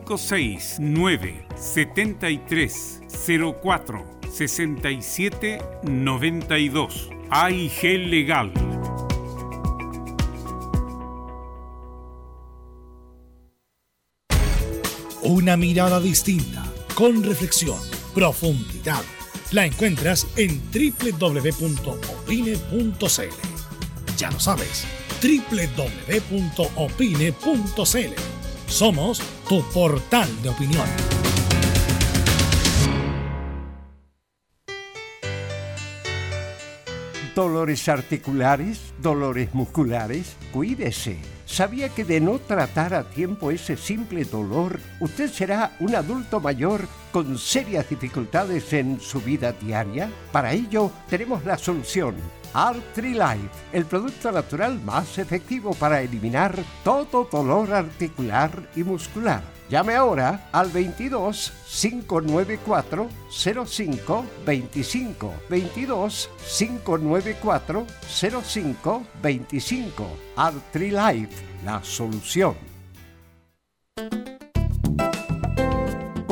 569 73 04 67 92. AIG Legal. Una mirada distinta, con reflexión, profundidad. La encuentras en www.opine.cl. Ya lo sabes, www.opine.cl. Somos tu portal de opinión. Dolores articulares, dolores musculares, cuídese. ¿Sabía que de no tratar a tiempo ese simple dolor, usted será un adulto mayor con serias dificultades en su vida diaria? Para ello, tenemos la solución. Artrilife, el producto natural más efectivo para eliminar todo dolor articular y muscular. Llame ahora al 22 594 05 25 22 594 05 25 Artrilife, la solución.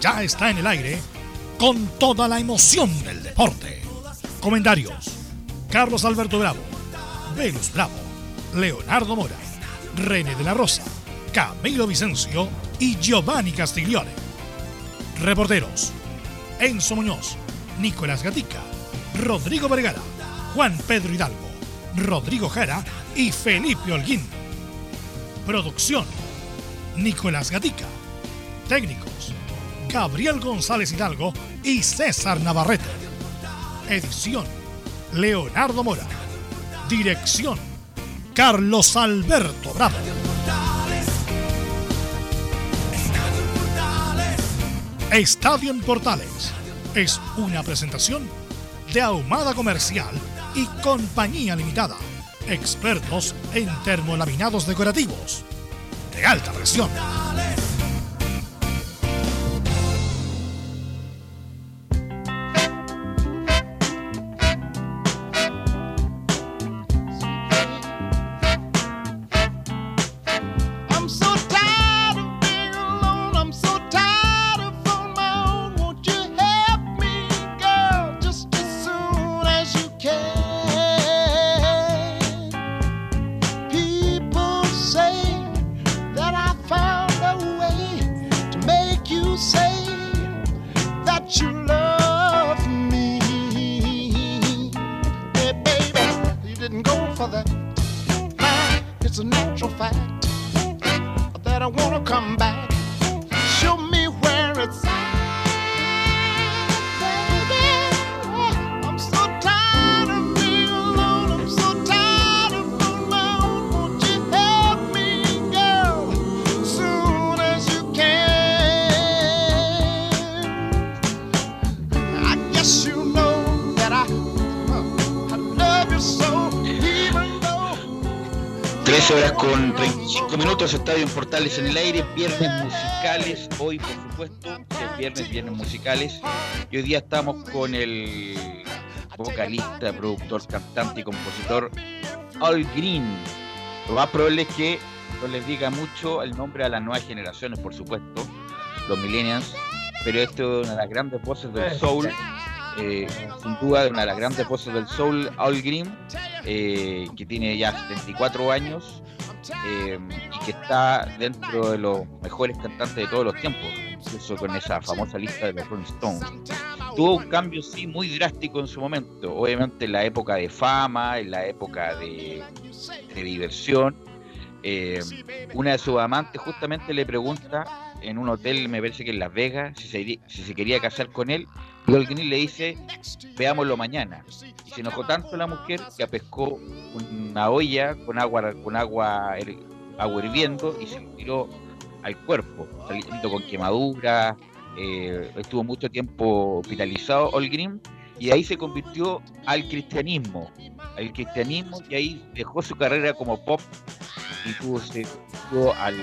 Ya está en el aire con toda la emoción del deporte. Comentarios: Carlos Alberto Bravo, Venus Bravo, Leonardo Mora, René de la Rosa, Camilo Vicencio y Giovanni Castiglione. Reporteros: Enzo Muñoz, Nicolás Gatica, Rodrigo Vergara, Juan Pedro Hidalgo, Rodrigo Jara y Felipe Holguín. Producción: Nicolás Gatica. Técnicos: Gabriel González Hidalgo y César Navarrete. Edición, Leonardo Mora. Dirección, Carlos Alberto Bravo. Estadio en Portales es una presentación de Ahumada Comercial y Compañía Limitada. Expertos en termolaminados decorativos de alta presión. 35 minutos, Estadio en Portales en el aire, viernes musicales, hoy por supuesto, es viernes, viernes musicales, y hoy día estamos con el vocalista, productor, cantante y compositor Al Green. Lo más probable es que no les diga mucho el nombre a las nuevas generaciones, por supuesto, los millennials, pero esto es una de las grandes voces del soul, eh, sin duda una de las grandes voces del soul, Al Green, eh, que tiene ya 74 años eh, que está dentro de los mejores cantantes de todos los tiempos, incluso con esa famosa lista de los Rolling Stones. Tuvo un cambio sí muy drástico en su momento, obviamente en la época de fama, en la época de, diversión. Eh, una de sus amantes justamente le pregunta en un hotel, me parece que en Las Vegas, si se, quería casar con él. Y Green le dice, veámoslo mañana. Y se enojó tanto la mujer que apescó una olla con agua, con agua, agua hirviendo y se tiró al cuerpo, saliendo con quemaduras. eh, estuvo mucho tiempo hospitalizado Green y ahí se convirtió al cristianismo, al cristianismo y ahí dejó su carrera como pop y tuvo, se tuvo al,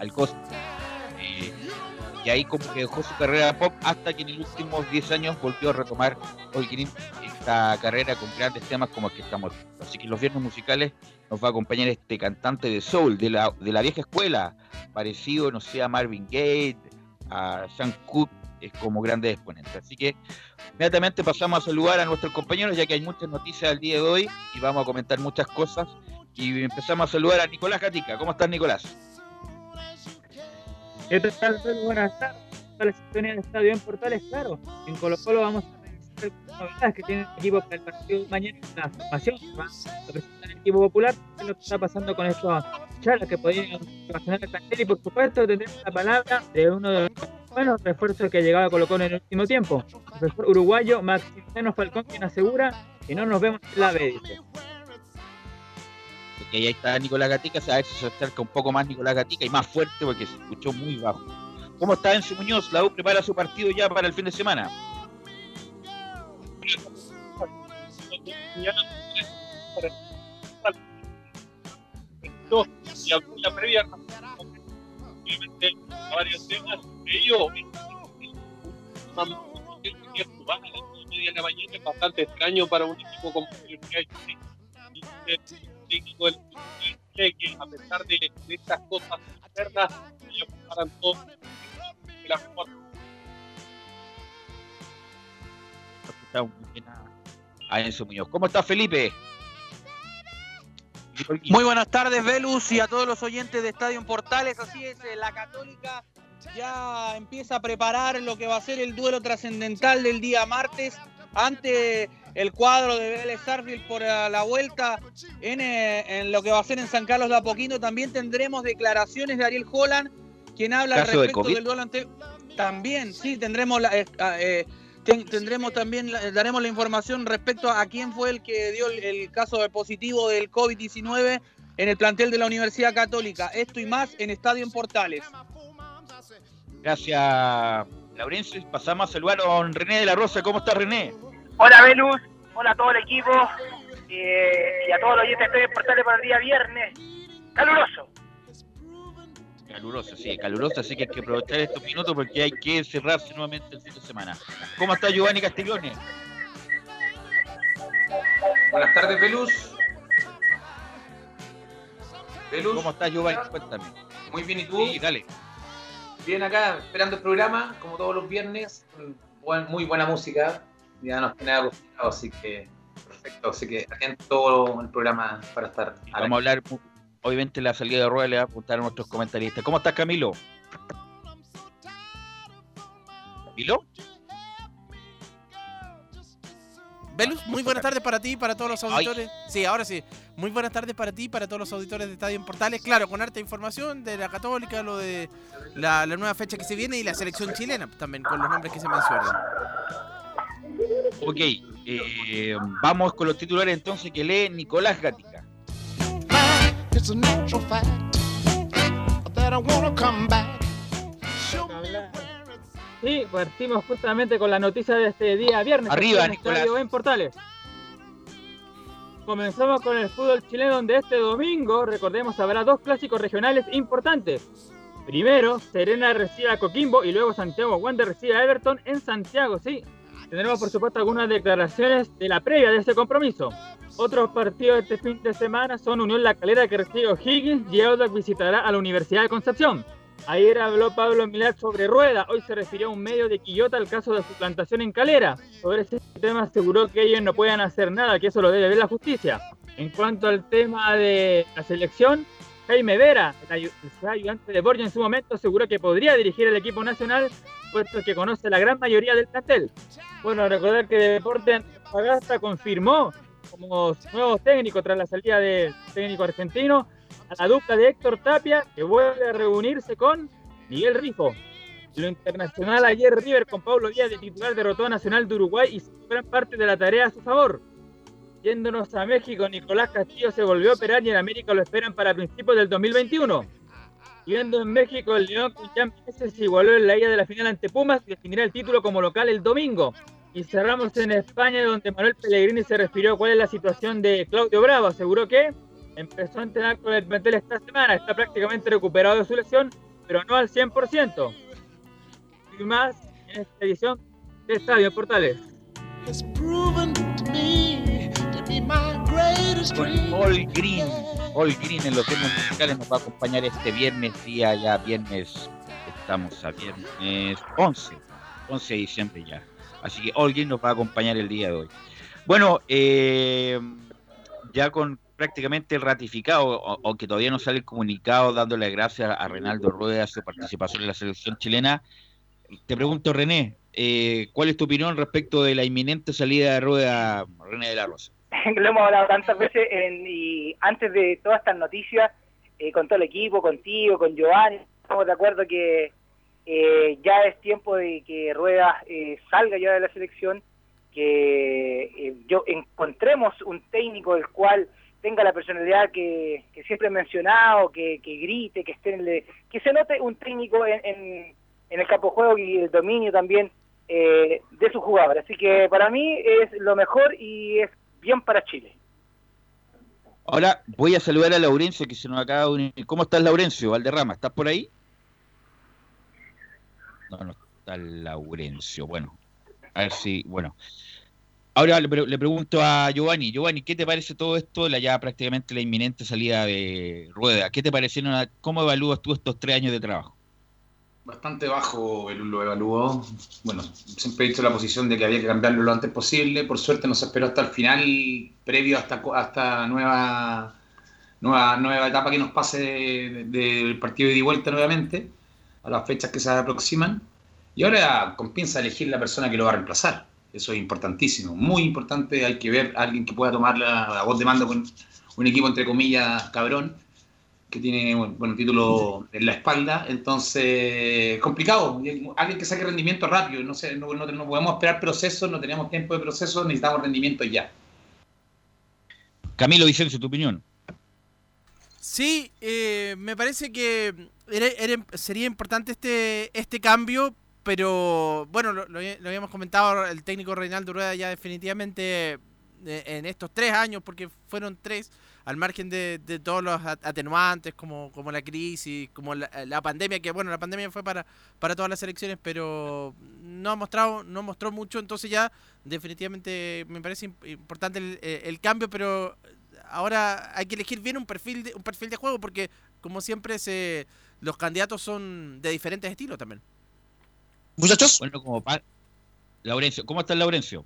al costo. Eh, y ahí como que dejó su carrera pop hasta que en los últimos 10 años volvió a retomar Green esta carrera con grandes temas como el que estamos. Así que los viernes musicales nos va a acompañar este cantante de soul de la, de la vieja escuela, parecido, no sé, a Marvin Gaye, a Sean Cooke, es como grandes exponentes. Así que inmediatamente pasamos a saludar a nuestros compañeros, ya que hay muchas noticias al día de hoy y vamos a comentar muchas cosas. Y empezamos a saludar a Nicolás Gatica. ¿Cómo estás, Nicolás? ¿Qué tal? Buenas tardes. La sintonía del estadio en Portales, claro. En Colo Colo vamos a novedades que tiene el equipo para el partido de mañana. La formación que va a presentar el equipo popular. lo que está pasando con estas charlas que podrían ocasionar el plantel. Y por supuesto, tendremos la palabra de uno de los buenos refuerzos que ha llegado a Colo en el último tiempo. El profesor uruguayo Maximiliano Falcón, quien asegura que no nos vemos en la B, dice. Porque ahí está Nicolás Gatica, a ver si se acerca un poco más Nicolás Gatica y más fuerte porque se escuchó muy bajo. ¿Cómo está Enzo Muñoz? La U prepara su partido ya para el fin de semana. Dos, y alguna previa, obviamente, a varios temas, ellos, que de la bastante extraño para un equipo como el Universidad de Chile. Y el técnico del que a pesar de, estas cosas externas, ellos preparan todo la mejor a, a Enzo Muñoz. ¿Cómo está Felipe? Muy buenas tardes, Velus, y a todos los oyentes de Estadio en Portales. Así es, eh, la Católica ya empieza a preparar lo que va a ser el duelo trascendental del día martes ante el cuadro de Vélez Sarfield por eh, la vuelta en, eh, en lo que va a ser en San Carlos de Apoquindo. También tendremos declaraciones de Ariel Holland, quien habla al ¿Caso de respecto COVID? del duelo ante. También, sí, tendremos la, eh, ah, eh, ten- tendremos también, la- daremos la información respecto a quién fue el que dio el, el caso de positivo del COVID-19 en el plantel de la Universidad Católica. Esto y más en Estadio en Portales. Gracias, Laurencio. Pasamos a saludar a René de la Rosa. ¿Cómo está René? Hola Velus, hola a todo el equipo eh, y a todos los oyentes de Portales para el día viernes. Caluroso. Caluroso, sí, caluroso, así que hay que aprovechar estos minutos porque hay que cerrarse nuevamente el fin de semana. ¿Cómo está Giovanni Castiglione? Buenas tardes, Velus. Velus, ¿Cómo está Giovanni? Cuéntame. muy bien, ¿y tú? Sí, dale. Bien acá, esperando el programa, como todos los viernes. Buen- muy buena música. Ya nos tiene acostumbrados, así que perfecto. Así que atento todo el programa para estar. A Vamos a hablar, obviamente, la salida de rueda le va a apuntar a nuestros comentaristas. ¿Cómo estás, Camilo? ¿Camilo? Velus, muy buenas tardes para ti y para todos los auditores. Sí, ahora sí. Muy buenas tardes para ti y para todos los auditores de Estadio en Portales. Claro, con harta información de la Católica, lo de la, la nueva fecha que se viene y la selección chilena también, con los nombres que se mencionan. Ok, eh, vamos con los titulares entonces que lee Nicolás Gatica. It's a natural fact that I wanna come back. Sí, partimos justamente con la noticia de este día viernes. Arriba, en Nicolás. Estadio en Portales. Comenzamos con el fútbol chileno donde este domingo, recordemos, habrá dos clásicos regionales importantes. Primero, Serena recibe a Coquimbo y luego Santiago Wander recibe a Everton en Santiago, sí. Tendremos por supuesto algunas declaraciones de la previa de ese compromiso. Otros partidos este fin de semana son Unión La Calera que recibe O'Higgins y Audax visitará a la Universidad de Concepción. Ayer habló Pablo Milar sobre Rueda, hoy se refirió a un medio de Quillota al caso de su plantación en Calera. Sobre ese tema aseguró que ellos no pueden hacer nada, que eso lo debe ver la justicia. En cuanto al tema de la selección, Jaime Vera, el ayudante de Borja en su momento, aseguró que podría dirigir el equipo nacional, puesto que conoce la gran mayoría del plantel. Bueno, recordar que Deporte Antofagasta confirmó como nuevo técnico tras la salida del técnico argentino a la dupla de Héctor Tapia, que vuelve a reunirse con Miguel Rifo. Lo internacional ayer River con Pablo Díaz de titular derrotó a Nacional de Uruguay y gran parte de la tarea a su favor. Yéndonos a México, Nicolás Castillo se volvió a operar y en América lo esperan para principios del 2021. Yendo en México, el León con Jan se igualó en la ida de la final ante Pumas y definirá el título como local el domingo. Y cerramos en España, donde Manuel Pellegrini se refirió a cuál es la situación de Claudio Bravo. Aseguró que empezó a entrenar con el plantel esta semana, está prácticamente recuperado de su lesión, pero no al 100%. Y más en esta edición de Estadio Portales. Con. All Green, All Green en los temas musicales nos va a acompañar este viernes, día ya viernes, estamos a viernes 11, 11 de diciembre ya. Así que Green nos va a acompañar el día de hoy. Bueno, eh, ya con prácticamente ratificado, aunque todavía no sale el comunicado dándole gracias a Reinaldo Rueda su participación en la selección chilena, te pregunto René, eh, ¿cuál es tu opinión respecto de la inminente salida de Rueda, René de la Rosa? lo hemos hablado tantas veces en- y antes de todas estas noticias, eh, con todo el equipo, contigo, con Giovanni, estamos de acuerdo que eh, ya es tiempo de que Rueda eh, salga ya de la selección, que eh, yo encontremos un técnico el cual tenga la personalidad que, siempre he mencionado, que, que grite, que esté en el- que se note un técnico en, en- en el campo de juego y el dominio también eh, de sus jugadores. Así que para mí es lo mejor y es bien para Chile. Ahora voy a saludar a Laurencio que se nos acaba de unir. ¿Cómo estás, Laurencio? Valderrama, ¿estás por ahí? No, no está Laurencio. Bueno, a ver si, bueno. Ahora le, pre- le pregunto a Giovanni. Giovanni, ¿qué te parece todo esto, la ya prácticamente la inminente salida de Rueda? ¿Qué te parecieron? ¿Cómo evalúas tú estos tres años de trabajo? Bastante bajo el lo evaluó. Bueno, siempre he dicho la posición de que había que cambiarlo lo antes posible. Por suerte nos esperó hasta el final, previo hasta, hasta nueva, nueva, nueva etapa que nos pase de- de- del partido de ida y vuelta nuevamente, a las fechas que se aproximan. Y ahora con pinza elegir la persona que lo va a reemplazar. Eso es importantísimo, muy importante. Hay que ver a alguien que pueda tomar la, la voz de mando con un equipo, entre comillas, cabrón, que tiene bueno, bueno, título en la espalda, entonces complicado, alguien que saque rendimiento rápido, no sé, no, no, no podemos esperar procesos, no tenemos tiempo de proceso, necesitamos rendimiento ya. Camilo Vicencio, tu opinión. Sí, eh, me parece que sería importante este, este cambio, pero bueno, lo, lo había- lo habíamos comentado, el técnico Reinaldo Rueda ya definitivamente eh, en estos tres años, porque fueron tres, al margen de, de todos los at- atenuantes como, como la crisis, como la, pandemia, que bueno, la pandemia fue para, para todas las elecciones, pero no ha mostrado, no mostró mucho, entonces ya definitivamente me parece imp- importante el, eh, el cambio, pero ahora hay que elegir bien un perfil de, un perfil de juego porque como siempre se los candidatos son de diferentes estilos también. Muchachos. Bueno, como pa- Laurencio, ¿cómo estás, Laurencio?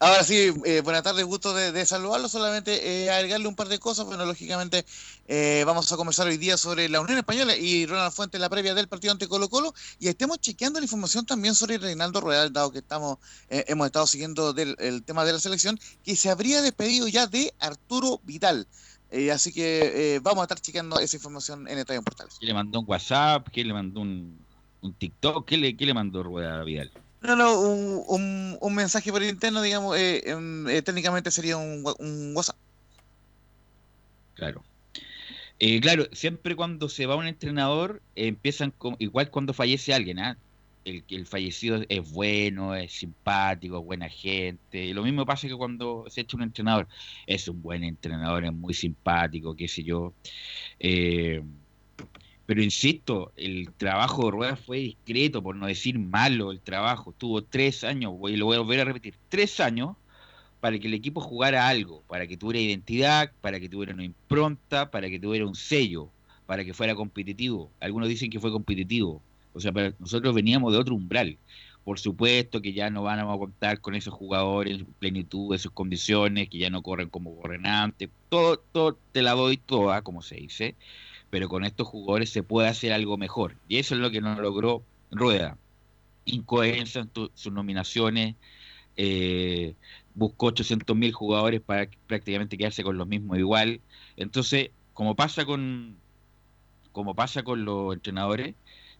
Ahora sí, eh, buenas tardes, gusto de, de saludarlo. Solamente eh, agregarle un par de cosas. Bueno, lógicamente eh, vamos a conversar hoy día sobre la Unión Española y Ronald Fuentes, la previa del partido ante Colo Colo. Y estemos chequeando la información también sobre Reinaldo Rueda, dado que estamos eh, hemos estado siguiendo del, el tema de la selección, que se habría despedido ya de Arturo Vidal. Eh, así que eh, vamos a estar chequeando esa información en Estadio Portales. ¿Qué le mandó un WhatsApp? ¿Qué le mandó un, un TikTok? ¿Qué le, qué le mandó Rueda Vidal? No, no, un, un, un mensaje por interno, digamos, eh, em, eh, técnicamente sería un, un WhatsApp. Claro. Eh, claro, siempre cuando se va un entrenador, empiezan con, igual cuando fallece alguien, ¿ah? El, el fallecido es bueno, es simpático, es buena gente. Y lo mismo pasa que cuando se echa un entrenador, es un buen entrenador, es muy simpático, qué sé yo. Eh, pero insisto, el trabajo de Rueda fue discreto, por no decir malo el trabajo. Tuvo tres años, y lo voy a volver a repetir, tres años para que el equipo jugara algo, para que tuviera identidad, para que tuviera una impronta, para que tuviera un sello, para que fuera competitivo. Algunos dicen que fue competitivo, o sea, nosotros veníamos de otro umbral. Por supuesto que ya no van a contar con esos jugadores en plenitud de sus condiciones, que ya no corren como corren antes. Todo, todo te la doy toda, como se dice. Pero con estos jugadores se puede hacer algo mejor. Y eso es lo que no logró Rueda. Incoherencia en sus nominaciones. eh, buscó 800 mil jugadores para prácticamente quedarse con los mismos igual. Entonces, como pasa con, como pasa con los entrenadores,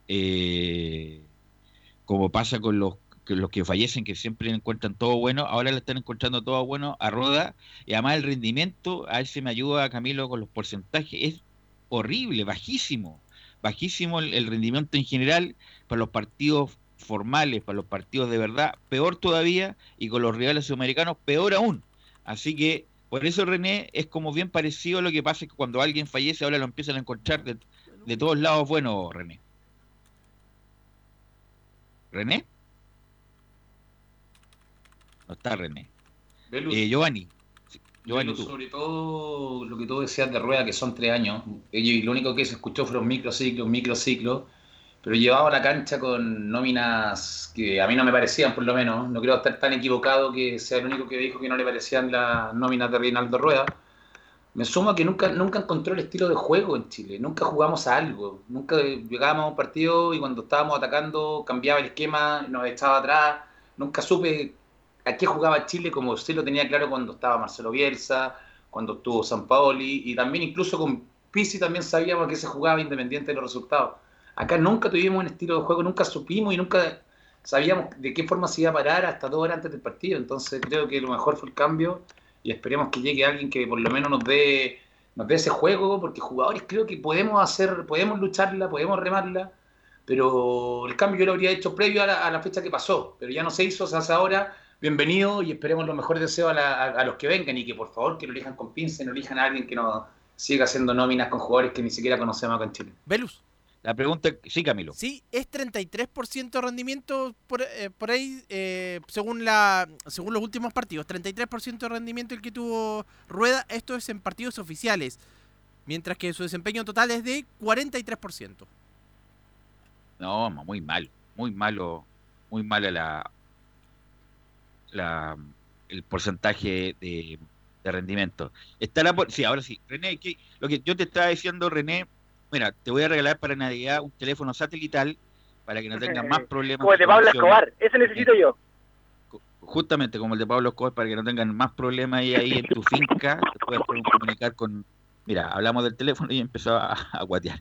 eh, como pasa con los que los que fallecen, que siempre encuentran todo bueno, ahora le están encontrando todo bueno a Roda, y además el rendimiento, a ver si me ayuda Camilo con los porcentajes, es horrible, bajísimo, bajísimo el, rendimiento en general para los partidos formales, para los partidos de verdad, peor todavía, y con los rivales sudamericanos, peor aún. Así que, por eso René es como bien parecido a lo que pasa que cuando alguien fallece, ahora lo empiezan a encontrar de todos lados bueno, René. ¿René? No está René. Eh, Giovanni. Sí, Giovanni, tú. sobre todo lo que tú decías de Rueda, que son tres años, y lo único que se escuchó fueron microciclos, microciclos, pero llevaba la cancha con nóminas que a mí no me parecían, por lo menos. No creo estar tan equivocado que sea el único que dijo que no le parecían las nóminas de Reinaldo Rueda. Me sumo a que nunca, nunca encontró el estilo de juego en Chile, nunca jugamos a algo, nunca llegábamos a un partido y cuando estábamos atacando cambiaba el esquema, nos echaba atrás, nunca supe a qué jugaba Chile como sí lo tenía claro cuando estaba Marcelo Bielsa, cuando estuvo San Paoli y también incluso con Pizzi también sabíamos a qué se jugaba independiente de los resultados. Acá nunca tuvimos un estilo de juego, nunca supimos y nunca sabíamos de qué forma se iba a parar hasta dos horas antes del partido. Entonces creo que lo mejor fue el cambio y esperemos que llegue alguien que por lo menos nos dé, nos dé ese juego, porque jugadores creo que podemos hacer, podemos lucharla, podemos remarla, pero el cambio yo lo habría hecho previo a la, a la fecha que pasó, pero ya no se hizo, se hace ahora. Bienvenido y esperemos los mejores deseos a, la- a- los que vengan y que por favor que lo elijan con pinza no elijan a alguien que no siga haciendo nóminas con jugadores que ni siquiera conocemos acá en Chile. Velus. La pregunta, sí, Camilo. Sí, es 33% de rendimiento por, eh, por ahí, eh, según la según los últimos partidos. 33% de rendimiento el que tuvo Rueda. Esto es en partidos oficiales. Mientras que su desempeño total es de 43%. No, muy malo, muy malo, muy malo la, la, el porcentaje de, de rendimiento. Está la, sí, ahora sí, René, ¿qué- lo que yo te estaba diciendo, René, mira, te voy a regalar para Navidad un teléfono satelital para que no tengas más problemas. Como el de Pablo. Escobar, ese necesito yo. Justamente como el de Pablo Escobar, para que no tengan más problemas ahí, ahí en tu finca, te puedas comunicar con... Mira, hablamos del teléfono y empezó a, a guatear.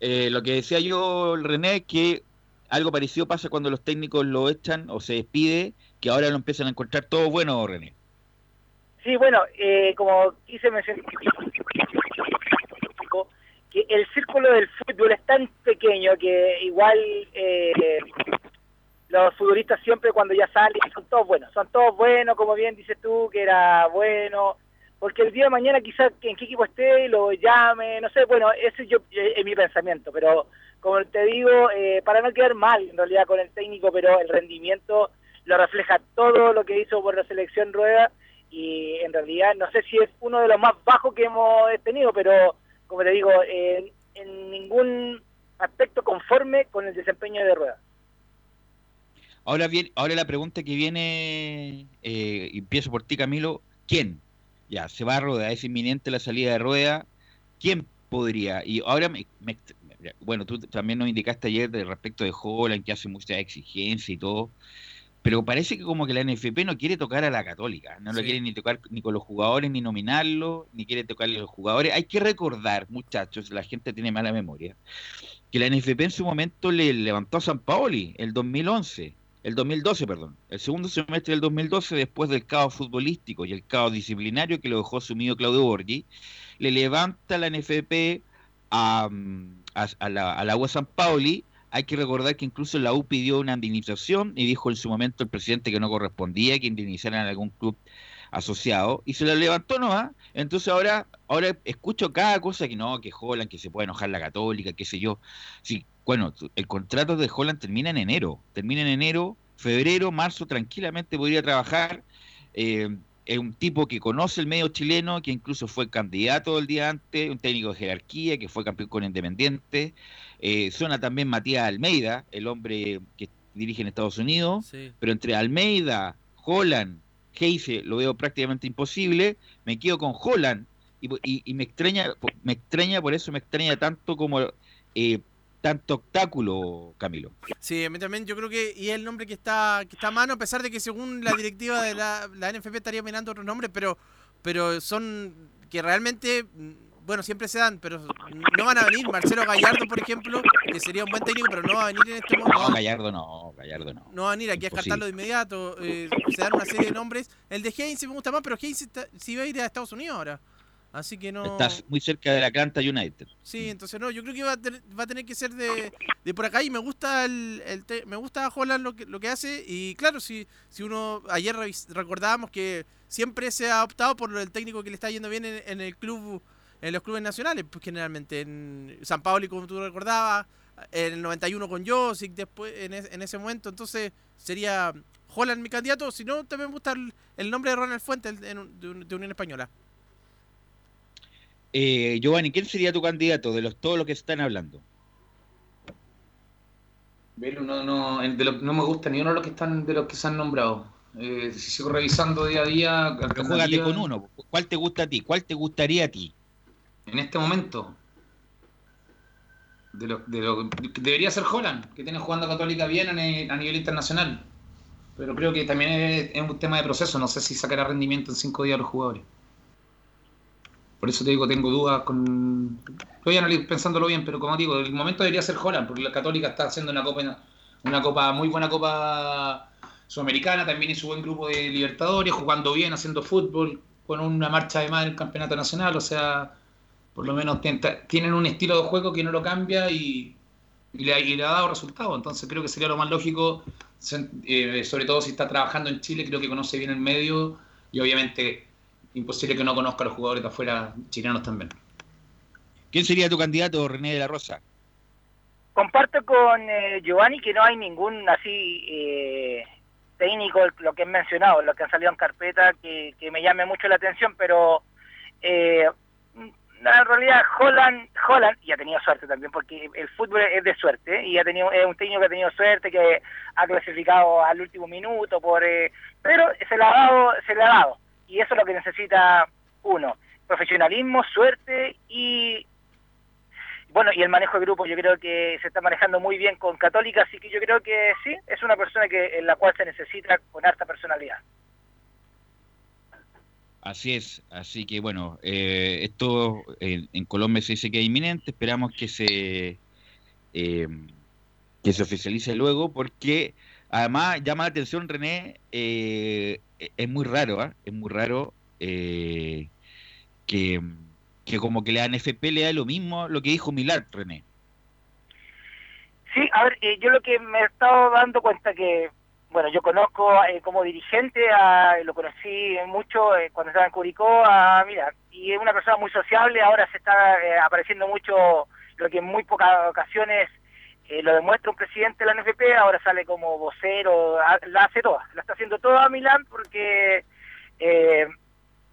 Eh, lo que decía yo, René, que algo parecido pasa cuando los técnicos lo echan o se despide, que ahora lo empiezan a encontrar todo bueno, René. Sí, bueno, eh, como quise mencionar, que el círculo del fútbol es tan pequeño que igual eh, los futbolistas siempre cuando ya salen son todos buenos, son todos buenos, como bien dices tú, que era bueno, porque el día de mañana quizás en qué equipo esté lo llame, no sé, bueno, ese yo eh, es mi pensamiento, pero como te digo, eh, para no quedar mal en realidad con el técnico, pero el rendimiento lo refleja todo lo que hizo por la selección Rueda y en realidad no sé si es uno de los más bajos que hemos tenido, pero como te digo, en, en ningún aspecto conforme con el desempeño de Rueda. Ahora bien, ahora la pregunta que viene, eh, empiezo por ti, Camilo, ¿quién? Ya, se va a Rueda, es inminente la salida de Rueda. ¿Quién podría? Y ahora, me- bueno, tú también nos indicaste ayer de respecto de Holland, que hace mucha exigencia y todo, pero parece que como que la NFP no quiere tocar a la Católica, no lo Sí. quiere ni tocar ni con los jugadores, ni nominarlo, ni quiere tocarle a los jugadores. Hay que recordar, muchachos, la gente tiene mala memoria, que la NFP en su momento le levantó a San Paoli el 2011, el 2012, perdón, el segundo semestre del 2012, después del caos futbolístico y el caos disciplinario que lo dejó sumido Claudio Borghi, le levanta la NFP a, mm, a, a la, a la UA San Paoli hay que recordar que incluso la U pidió una indemnización y dijo en su momento el presidente que no correspondía que indemnizaran a algún club asociado y se lo levantó nomás. Entonces ahora, ahora escucho cada cosa que no, que Holland, que se puede enojar la católica, qué sé yo. Sí, bueno, el contrato de Holland termina en enero, termina en enero, febrero, marzo, tranquilamente podría trabajar. Eh, es un tipo que conoce el medio chileno, que incluso fue candidato el día antes, un técnico de jerarquía, que fue campeón con Independiente. Eh, suena también Matías Almeida, el hombre que dirige en Estados Unidos, Sí. pero entre Almeida, Holland, Heise lo veo prácticamente imposible. Me quedo con Holland y, y- y me extraña, me extraña, por eso me extraña tanto como eh, tanto obstáculo, Camilo. Sí, a mí también yo creo que y es el nombre que está que está a mano, a pesar de que según la directiva de la, la NFP estaría mirando otros nombres, pero pero son que realmente mm, bueno, siempre se dan, pero no van a venir. Marcelo Gallardo, por ejemplo, que sería un buen técnico, pero no va a venir en este momento. No, Gallardo no, Gallardo no. No va a venir aquí a descartarlo de inmediato. eh, se dan una serie de nombres. El de Heinz me gusta más, pero Heinz sí va a ir a Estados Unidos ahora. Así que no. Estás muy cerca de la Atlanta United. Sí, entonces no, yo creo que va a tener, va a tener que ser de, de por acá y me gusta el, el te- me gusta Holland lo que, lo que hace y claro, si, si uno ayer recordábamos que siempre se ha optado por el técnico que le está yendo bien en, en el club en los clubes nacionales, pues generalmente en San Paoli como tú recordabas, en el 91 con Josic después en, es- en ese momento, entonces sería Holland mi candidato, si no también me gusta el, el nombre de Ronald Fuentes de Unión Española. Eh, Giovanni, ¿quién sería tu candidato de los todos los que están hablando? Velo, no, no, de lo- no me gusta ni uno de los que están de los que se han nombrado. Eh, si sigo revisando día a día. Pero alternativas- con uno. ¿Cuál te gusta a ti? ¿Cuál te gustaría a ti? En este momento. De lo, de lo- debería ser Holland, que tiene jugando Católica bien a, a nivel internacional. Pero creo que también es, es un tema de proceso. No sé si sacará rendimiento en cinco días a los jugadores. Por eso te digo, tengo dudas con. Estoy pensándolo bien, pero como digo, el momento debería ser Holland, porque la Católica está haciendo una copa, una copa muy buena copa sudamericana, también hizo buen grupo de Libertadores, jugando bien, haciendo fútbol, con una marcha de más en el campeonato nacional, o sea, por lo menos tienen un estilo de juego que no lo cambia y, y le, y le ha dado resultados. Entonces creo que sería lo más lógico, eh, sobre todo si está trabajando en Chile, creo que conoce bien el medio y obviamente imposible que no conozca a los jugadores de afuera chilenos también. ¿Quién sería tu candidato, René de la Rosa? Comparto con eh, Giovanni que no hay ningún así eh, técnico, lo que he mencionado, lo que han salido en carpeta, que, que me llame mucho la atención, pero eh, en realidad Holland, Holland, y ha tenido suerte también, porque el fútbol es de suerte, y ha tenido, es un técnico que ha tenido suerte, que ha clasificado al último minuto, por eh, pero se le ha dado, se le ha dado, y eso es lo que necesita uno, profesionalismo, suerte y bueno, y el manejo de grupo yo creo que se está manejando muy bien con Católica, así que yo creo que sí, es una persona que en la cual se necesita con harta personalidad. Así es, así que bueno, eh, esto en, en Colombia se dice que es inminente, esperamos que se eh, que se oficialice luego, porque además llama la atención René, eh, es muy raro, ¿ah? es muy raro eh, que, que como que la NFP le da lo mismo lo que dijo Milán, René. Sí, a ver, eh, yo lo que me he estado dando cuenta que, bueno, yo conozco eh, como dirigente, lo conocí mucho eh, cuando estaba en Curicó, a mira, y es una persona muy sociable, ahora se está apareciendo mucho lo que en muy pocas ocasiones eh, lo demuestra un presidente de la NFP, ahora sale como vocero, a- la hace toda, la está haciendo toda Milán porque eh,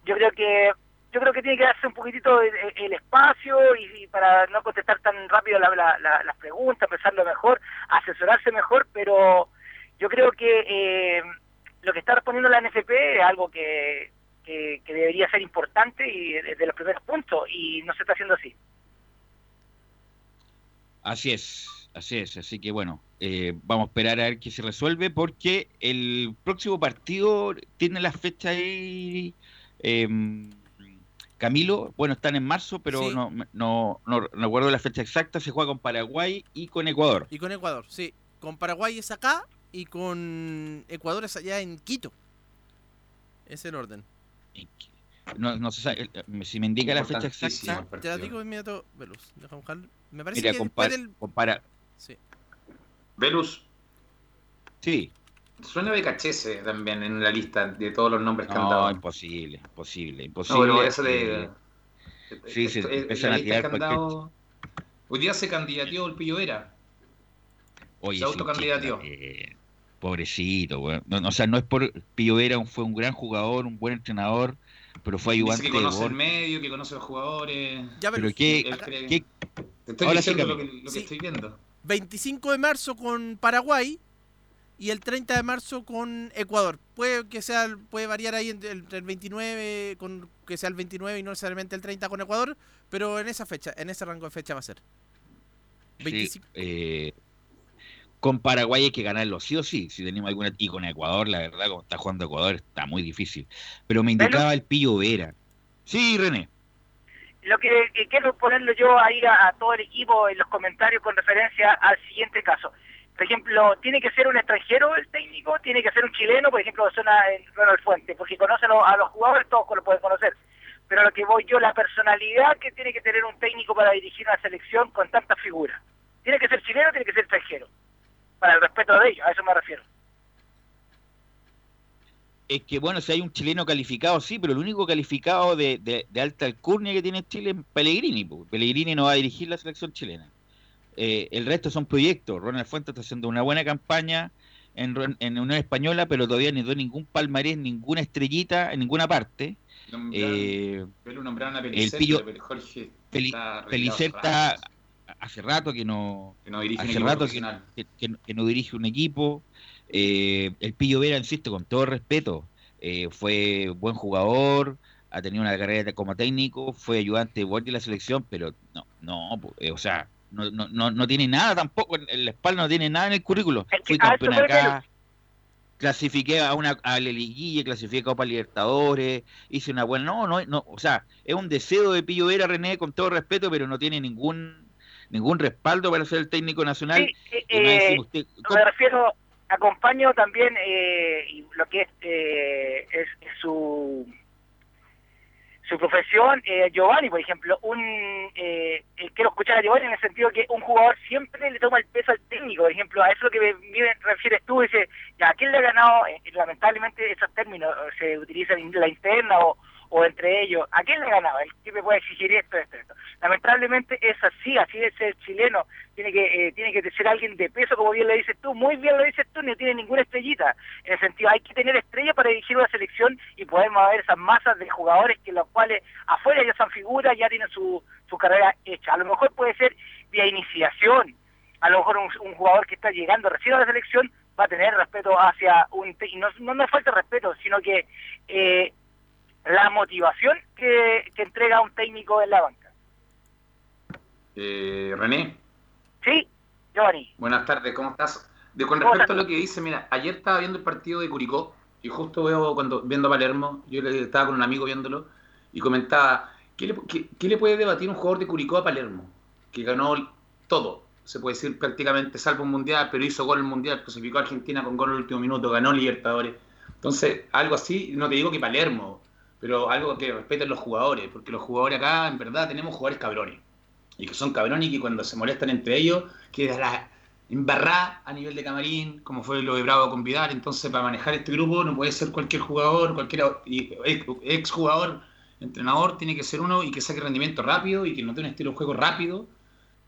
yo creo que yo creo que tiene que darse un poquitito el, espacio y, para no contestar tan rápido la- la- la- las preguntas, pensarlo mejor, asesorarse mejor, pero yo creo que eh, lo que está respondiendo la NFP es algo que, que, debería ser importante y de, de los primeros puntos y no se está haciendo así. Así es, así es, así que bueno, eh, vamos a esperar a ver qué se resuelve porque el próximo partido tiene la fecha ahí, em, Camilo, bueno, están en marzo, pero Sí. no, no, no, no recuerdo la fecha exacta, se juega con Paraguay y con Ecuador. Y con Ecuador, sí. Con Paraguay es acá y con Ecuador es allá en Quito. Es el orden. No, no se sabe, eh, si me indica la fecha exacta, Te la digo de inmediato, buscarlo. Me parece mira, que con, después Par- del... con Para- Sí. Velus. Sí. Suena de cachese también en la lista de todos los nombres que han No, dado. imposible, imposible, No, imposible. pero eso de. eh, sí, sí, esto- eh, empiezan a que tirar han cualquier dado- Hoy día se candidateó el Pillo Vera. Oye, Se sí, autocandidateó. eh, pobrecito, weón. No, no, o sea, no es por. Pillo Vera un- fue un gran jugador, un buen entrenador, pero fue Dice ayudante que de conoce el Borja. medio, que conoce a los jugadores. Ya, Pero qué, Él cree- qué- Te estoy ahora sí, diciendo lo Camilo. que, lo que estoy viendo. 25 de marzo con Paraguay y el 30 de marzo con Ecuador. Puede que sea puede variar ahí entre el, el 29 con que sea el 29 y no necesariamente el 30 con Ecuador, pero en esa fecha, en ese rango de fecha va a ser. Sí, 25. eh, con Paraguay hay que ganarlo sí o sí, si tenemos alguna y con Ecuador, la verdad, como está jugando Ecuador, está muy difícil. Pero me indicaba el Pillo Vera. Sí, René. Lo que, que quiero ponerlo yo ahí a, todo el equipo en los comentarios con referencia al siguiente caso. Por ejemplo, ¿tiene que ser un extranjero el técnico? ¿Tiene que ser un chileno? Por ejemplo, suena en Ronald Fuente, porque conoce a los, jugadores, todos lo pueden conocer. Pero lo que voy yo, la personalidad que tiene que tener un técnico para dirigir una selección con tantas figuras. ¿Tiene que ser chileno o tiene que ser extranjero? Para el respeto de ellos, a eso me refiero. Es que bueno, si hay un chileno calificado, sí, pero el único calificado de, de- de alta alcurnia que tiene Chile es Pellegrini. po. Pellegrini no va a dirigir la selección chilena. Eh, el resto son proyectos. Ronald Fuentes está haciendo una buena campaña en, en Unión Española, pero todavía no dio ningún palmarés, ninguna estrellita en ninguna parte. Eh, Pero nombraron a el Pellicer, pillo- pero Jorge está Pellicer hace está rato. hace rato que no, Que no dirige hace rato que- que no dirige un equipo. Eh, el Pillo Vera, insisto, con todo respeto, eh, fue buen jugador, ha tenido una carrera como técnico, fue ayudante de de la selección, pero no, no, eh, o sea, no, no, no, no tiene nada tampoco, en, la espalda no tiene nada en el currículo. Fui campeón acá, clasifiqué a una a la liguilla, clasifiqué a Copa Libertadores, hice una buena, no, no, no, o sea, es un deseo de Pillo Vera, René, con todo respeto, pero no tiene ningún ningún respaldo para ser el técnico nacional. Sí, eh, eh, usted, me refiero, acompaño también eh, lo que es, eh, es, su su profesión, eh, Giovanni, por ejemplo, un eh, eh, quiero escuchar a Giovanni en el sentido que un jugador siempre le toma el peso al técnico, por ejemplo, a eso lo que me, refieres tú, dice, ¿a quién le ha ganado? Eh, lamentablemente esos términos eh, se utilizan en la interna o, o entre ellos, ¿a quién le ha ganado? ¿El me puede exigir esto, esto, esto? Lamentablemente es así, así es el chileno, tiene que eh, tiene que ser alguien de peso, como bien lo dices tú, muy bien lo dices tú, no tiene ninguna estrellita, en el sentido, hay que tener estrella para dirigir una selección y podemos ver esas masas de jugadores que los cuales afuera ya son figuras, ya tienen su, su carrera hecha, a lo mejor puede ser vía iniciación, a lo mejor un, jugador que está llegando recién a la selección va a tener respeto hacia un y no, no me falta respeto, sino que eh, la motivación que, que entrega un técnico en la banca. Eh, René, Sí, Giovanni. buenas tardes, ¿cómo estás? De, con ¿Cómo respecto a lo que dice, mira, ayer estaba viendo el partido de Curicó y justo veo cuando viendo a Palermo, yo estaba con un amigo viéndolo y comentaba, ¿qué le, qué- qué le puede debatir un jugador de Curicó a Palermo? Que ganó todo, se puede decir prácticamente, salvo un mundial, pero hizo gol en el mundial, clasificó a Argentina con gol en el último minuto, ganó Libertadores. Entonces, algo así, no te digo que Palermo, pero algo que respeten los jugadores, porque los jugadores acá, en verdad, tenemos jugadores cabrones. Y que son cabrones y que cuando se molestan entre ellos, queda la embarrada a nivel de camarín, como fue lo de Bravo con Vidal. Entonces, para manejar este grupo no puede ser cualquier jugador, cualquier ex, jugador, entrenador, tiene que ser uno y que saque rendimiento rápido y que no tenga un estilo de juego rápido.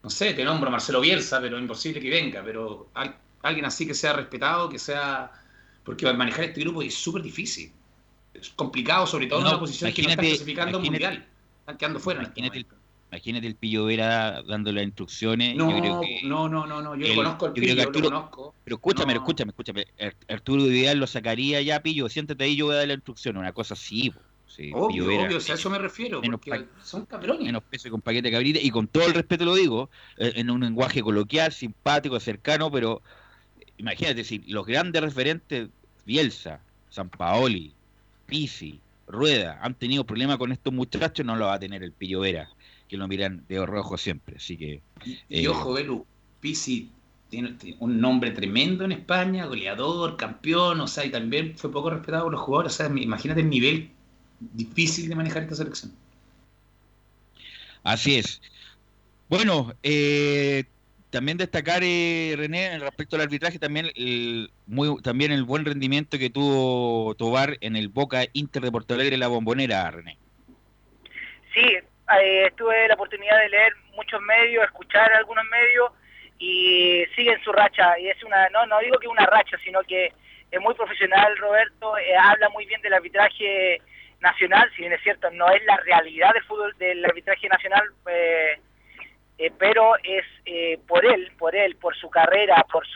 No sé, te nombro Marcelo Bielsa, pero imposible que venga, pero al- alguien así que sea respetado, que sea... Porque manejar este grupo es súper difícil. Es complicado, sobre todo en una posición que no están imagínate- clasificando mundial. Están quedando fuera. este Imagínate el, imagínate el Pillo Vera dando las instrucciones. No, yo creo que no, no, no, no, yo el- conozco al Pillo, Arturo- lo conozco. Pero escúchame, No. escúchame, escúchame. Ar- Arturo Vidal lo sacaría ya, Pillo. Siéntate ahí, yo voy a dar la instrucción. Una cosa así. Sí, Obvio, Vera, obvio, o sea, a eso me refiero, menos porque son cabrones. menos peso con paquete de cabrita. Y con todo el respeto lo digo, eh, en un lenguaje coloquial, simpático, cercano, pero imagínate, si los grandes referentes, Bielsa, Sampaoli, Pisi, Rueda, han tenido problemas con estos muchachos, no lo va a tener el Pillo Vera, que lo miran de rojo siempre. Así que. Y eh, ojo, Belu, Pisi tiene, tiene un nombre tremendo en España, goleador, campeón, o sea, y también fue poco respetado por los jugadores. O sea, imagínate el nivel difícil de manejar esta selección. Así es. Bueno, eh, también destacar, eh, René, respecto al arbitraje, también el, muy, también el buen rendimiento que tuvo Tobar en el Boca Inter de Porto Alegre, la bombonera, René. Sí, eh, tuve la oportunidad de leer muchos medios, escuchar algunos medios y sigue en su racha. Y es una, no, no digo que una racha, sino que es muy profesional Roberto, eh, habla muy bien del arbitraje nacional, si bien es cierto, no es la realidad del fútbol del arbitraje nacional, eh, eh, pero es eh, por él, por él, por su carrera, por su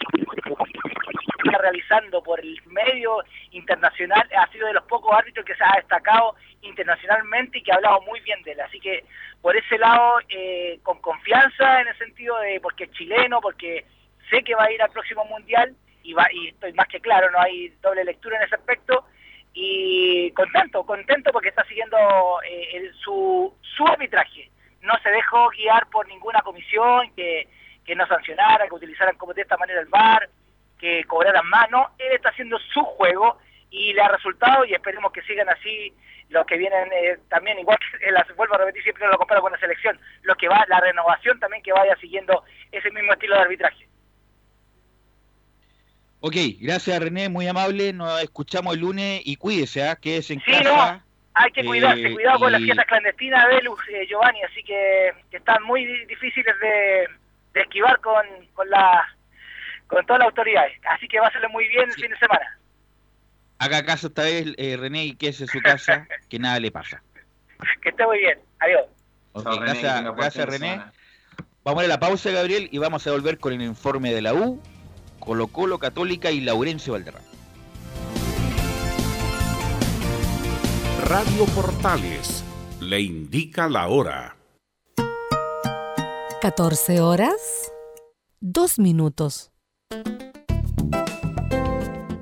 está realizando por el medio internacional, ha sido de los pocos árbitros que se ha destacado internacionalmente y que ha hablado muy bien de él. Así que por ese lado, eh, con confianza en el sentido de porque es chileno, porque sé que va a ir al próximo mundial y, va, y estoy más que claro, no hay doble lectura en ese aspecto. Y contento, contento porque está siguiendo su, su arbitraje. No se dejó guiar por ninguna comisión que, que no sancionara, que utilizaran como de esta manera el VAR, que cobraran más, no, él está haciendo su juego y le ha resultado y esperemos que sigan así los que vienen eh, también, igual que las vuelvo a repetir, siempre lo comparo con la selección, los que va, la renovación también que vaya siguiendo ese mismo estilo de arbitraje. Ok, gracias René, muy amable. Nos escuchamos el lunes y cuídese, que es en Sí, casa. no, hay que cuidarse, Eh, cuidado con las fiestas clandestinas de Velus, eh, Giovanni, así que, que están muy di- difíciles de, de esquivar con, con, la, con todas las autoridades, así que va a serle muy bien el fin de semana. Haga caso esta vez, eh, René, y quédese en su casa, que nada le pasa. Que esté muy bien, adiós. René, gracias, gracias René. Vamos a la pausa, Gabriel, y vamos a volver con el informe de la U, Colo Colo Católica y Laurencio Valderrama. Radio Portales le indica la hora. 14 horas, 2 minutos.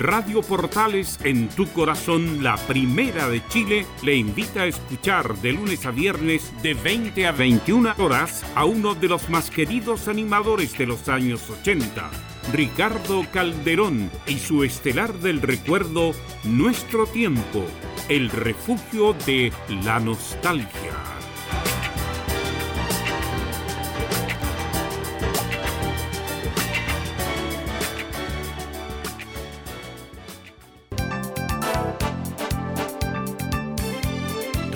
Radio Portales en tu corazón, la primera de Chile, le invita a escuchar de lunes a viernes de 20 a 21 horas a uno de los más queridos animadores de los años 80, Ricardo Calderón y su estelar del recuerdo Nuestro Tiempo, el refugio de la nostalgia.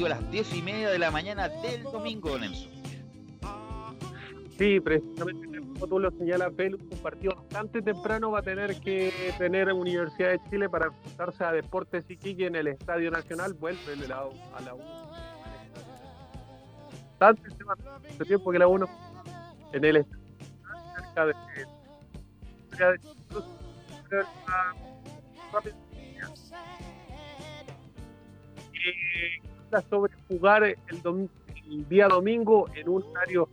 Partido a las 10 y media de la mañana del domingo, Nelson. Sí, precisamente como tú lo señalas, Velus, un partido bastante temprano va a tener que tener Universidad de Chile para enfrentarse a Deportes Iquique en el Estadio Nacional. Vuelve a la, a la U. Bastante hace tiempo que la U no- en el estadio cerca de cerca de- Eh, habla sobre jugar el, dom- el día domingo en un horario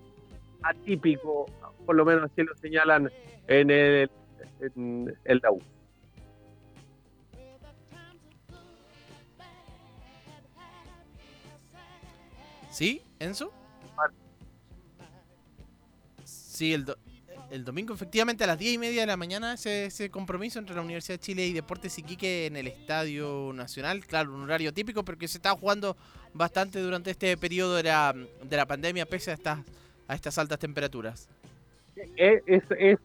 atípico, por lo menos así lo señalan en el, en el la U. ¿Sí, Enzo? Sí, el, do- el domingo efectivamente a las 10 y media de la mañana ese, compromiso entre la Universidad de Chile y Deportes Iquique en el Estadio Nacional. Claro, un horario típico, pero que se estaba jugando bastante durante este periodo de la, de la pandemia pese a estas, a estas altas temperaturas. Es, es,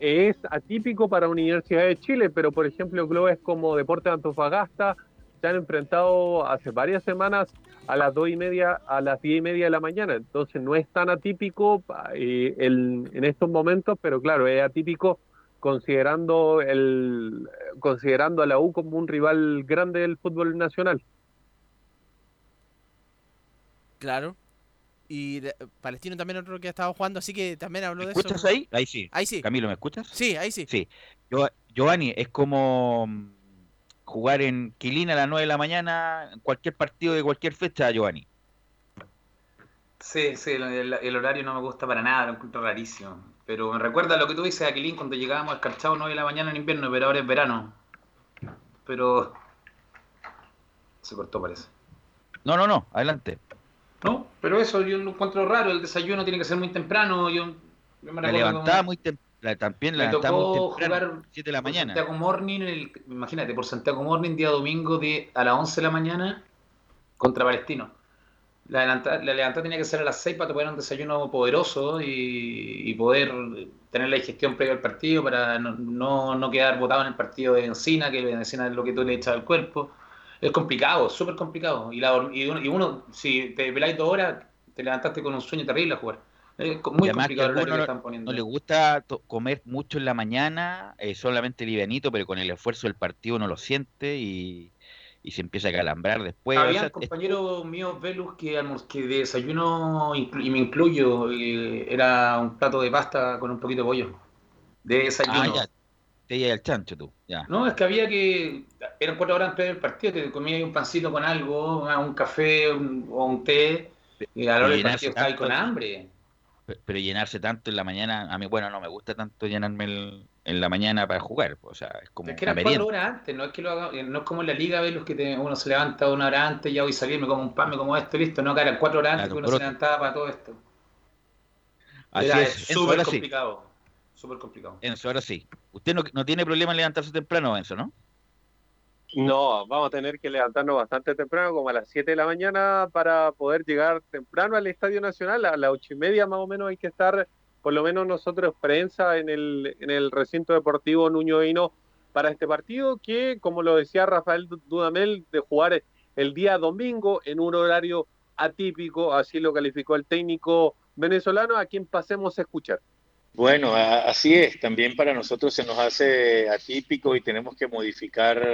es, atípico para Universidad de Chile, pero por ejemplo clubes como Deportes de Antofagasta se han enfrentado hace varias semanas a las dos y media, a las diez y media de la mañana. Entonces no es tan atípico eh, el- en estos momentos, pero claro, es atípico considerando el considerando a la U como un rival grande del fútbol nacional. Claro. Y Palestino también otro que ha estado jugando, así que también habló de eso. ¿Escuchas ahí? Ahí sí. Ahí sí. Camilo, ¿me escuchas? Sí, ahí sí. Sí. Yo, Giovanni, es como jugar en Quilín a las 9 de la mañana, en cualquier partido de cualquier fecha, Giovanni. Sí, sí, el, horario no me gusta para nada, lo encuentro rarísimo. Pero me recuerda a lo que tú dices, Aquilín, cuando llegábamos al calchado 9 de la mañana en invierno, pero ahora es verano. Pero se cortó, parece. No, no, no, adelante. No, pero eso yo lo encuentro raro, el desayuno tiene que ser muy temprano. Yo, yo me levantaba como- muy temprano, también la tocó jugar 7 de la mañana. Santiago Morning, el- imagínate, por Santiago Morning, día domingo de, a las 11 de la mañana contra Palestino. La levantada, la levantada tenía que ser a las 6 para tomar un desayuno poderoso y, y poder tener la digestión previa al partido para no, no, no quedar botado en el partido de encina, que la encina es lo que tú le echas al cuerpo. Es complicado, súper complicado. Y, la, y, uno, y uno, si te peláis dos horas, te levantaste con un sueño terrible a jugar. Muy que complicado el que están no, poniendo. no le gusta comer mucho en la mañana, eh, solamente livianito, pero con el esfuerzo del partido uno lo siente y, y se empieza a calambrar después. o Habían sea, es- míos, Velus, que, que de desayuno, y me incluyo, eh, era un plato de pasta con un poquito de pollo. De desayuno. Ah, ya. Te ibas al chancho tú, ya. No, es que había que. Eran cuatro horas antes del partido, te comías un pancito con algo, ah, un café un- o un té, y a la hora del partido estabas con hambre. Pe- Pero llenarse tanto en la mañana, a mí, bueno, no me gusta tanto llenarme el- en la mañana para jugar, o sea, es como Es que eran cuatro horas antes, no es que lo haga, no es como en la liga, los que te- uno se levanta una hora antes, ya voy a salir, me como un pan, me como esto, listo, no, que eran cuatro horas antes Claro, que uno se levantaba para todo esto. Así Era es, súper sí. complicado, súper complicado. Enzo, ahora sí. Usted no, no tiene problema en levantarse temprano, Enzo, ¿no? No, vamos a tener que levantarnos bastante temprano, como a las 7 de la mañana, para poder llegar temprano al Estadio Nacional. A las ocho y media más o menos hay que estar, por lo menos nosotros, prensa en el, en el recinto deportivo Nuño Hino para este partido, que, como lo decía Rafael Dudamel, de jugar el día domingo en un horario atípico, así lo calificó el técnico venezolano, a quien pasemos a escuchar. Bueno, así es. También para nosotros se nos hace atípico y tenemos que modificar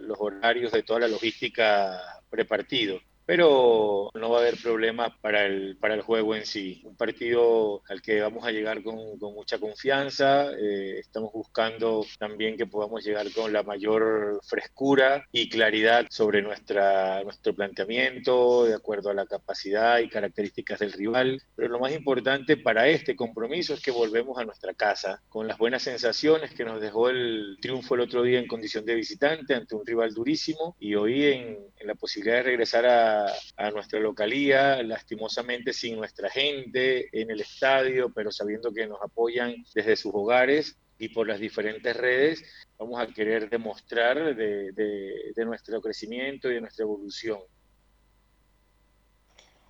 los horarios de toda la logística prepartido. Pero no va a haber problemas para el, para el juego en sí. Un partido al que vamos a llegar con, con mucha confianza. eh, estamos buscando también que podamos llegar con la mayor frescura y claridad sobre nuestra, nuestro planteamiento, de acuerdo a la capacidad y características del rival. Pero lo más importante para este compromiso es que volvemos a nuestra casa con las buenas sensaciones que nos dejó el triunfo el otro día en condición de visitante ante un rival durísimo y hoy en, en la posibilidad de regresar a, a nuestra localía, lastimosamente sin nuestra gente en el estadio, pero sabiendo que nos apoyan desde sus hogares y por las diferentes redes, vamos a querer demostrar de, de- nuestro crecimiento y de nuestra evolución.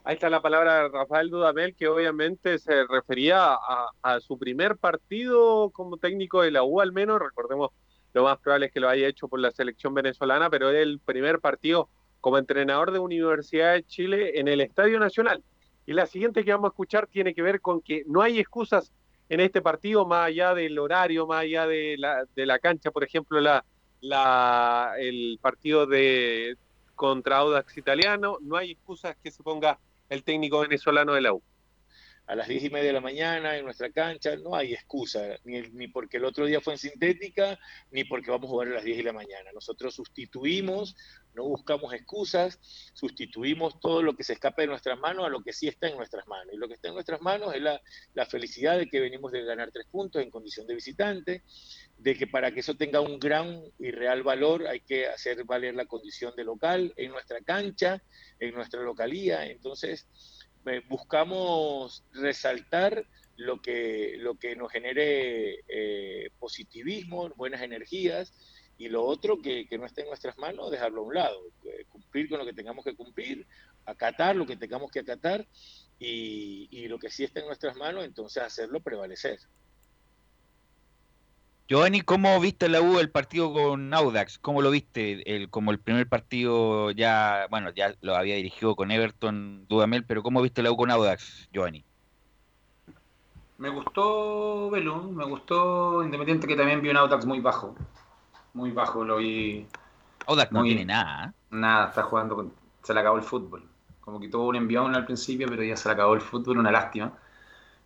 Ahí está la palabra de Rafael Dudamel, que obviamente se refería a, a su primer partido como técnico de la U, al menos. Recordemos, lo más probable es que lo haya hecho por la selección venezolana, pero el primer partido como entrenador de Universidad de Chile en el Estadio Nacional. Y la siguiente que vamos a escuchar tiene que ver con que no hay excusas en este partido, más allá del horario, más allá de la, de la cancha, por ejemplo, el partido de contra Audax Italiano, no hay excusas que se ponga el técnico venezolano de la U. a las diez y media de la mañana en nuestra cancha, no hay excusa, ni, ni porque el otro día fue en sintética, ni porque vamos a jugar a las 10 de la mañana. Nosotros sustituimos, no buscamos excusas, sustituimos todo lo que se escapa de nuestras manos a lo que sí está en nuestras manos. Y lo que está en nuestras manos es la, la felicidad de que venimos de ganar tres puntos en condición de visitante, de que para que eso tenga un gran y real valor hay que hacer valer la condición de local en nuestra cancha, en nuestra localía. Entonces, eh, buscamos resaltar lo que, lo que nos genere eh, positivismo, buenas energías, y lo otro que, que no esté en nuestras manos, dejarlo a un lado, eh, cumplir con lo que tengamos que cumplir, acatar lo que tengamos que acatar, y, y lo que sí está en nuestras manos, entonces hacerlo prevalecer. Giovanni, ¿cómo viste la U el partido con Audax? ¿Cómo lo viste? El, como el primer partido ya, bueno, ya lo había dirigido con Everton, Dudamel, pero ¿cómo viste la U con Audax, Giovanni? Me gustó Belún, me gustó Independiente que también vi un Audax muy bajo. Muy bajo, lo vi. Audax no tiene nada. ¿eh? Nada, está jugando con. Se le acabó el fútbol. Como que tuvo un envión al principio, pero ya se le acabó el fútbol, una lástima.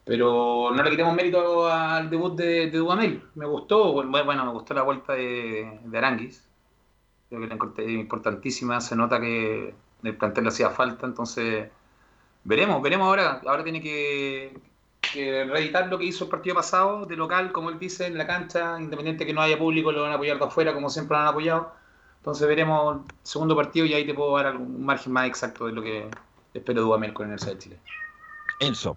Pero no le quitemos mérito al debut de, de Dudamel. Me gustó, bueno, bueno, me gustó la vuelta de, de Aranguis. Creo que la encontré importantísima. Se nota que el plantel le hacía falta, entonces veremos, veremos ahora. Ahora tiene que, reeditar lo que hizo el partido pasado de local, como él dice, en la cancha, independiente que no haya público, lo van a apoyar de afuera, como siempre lo han apoyado. Entonces veremos el segundo partido y ahí te puedo dar algún margen más exacto de lo que espero Dudamel con la Universidad de Chile. Enzo.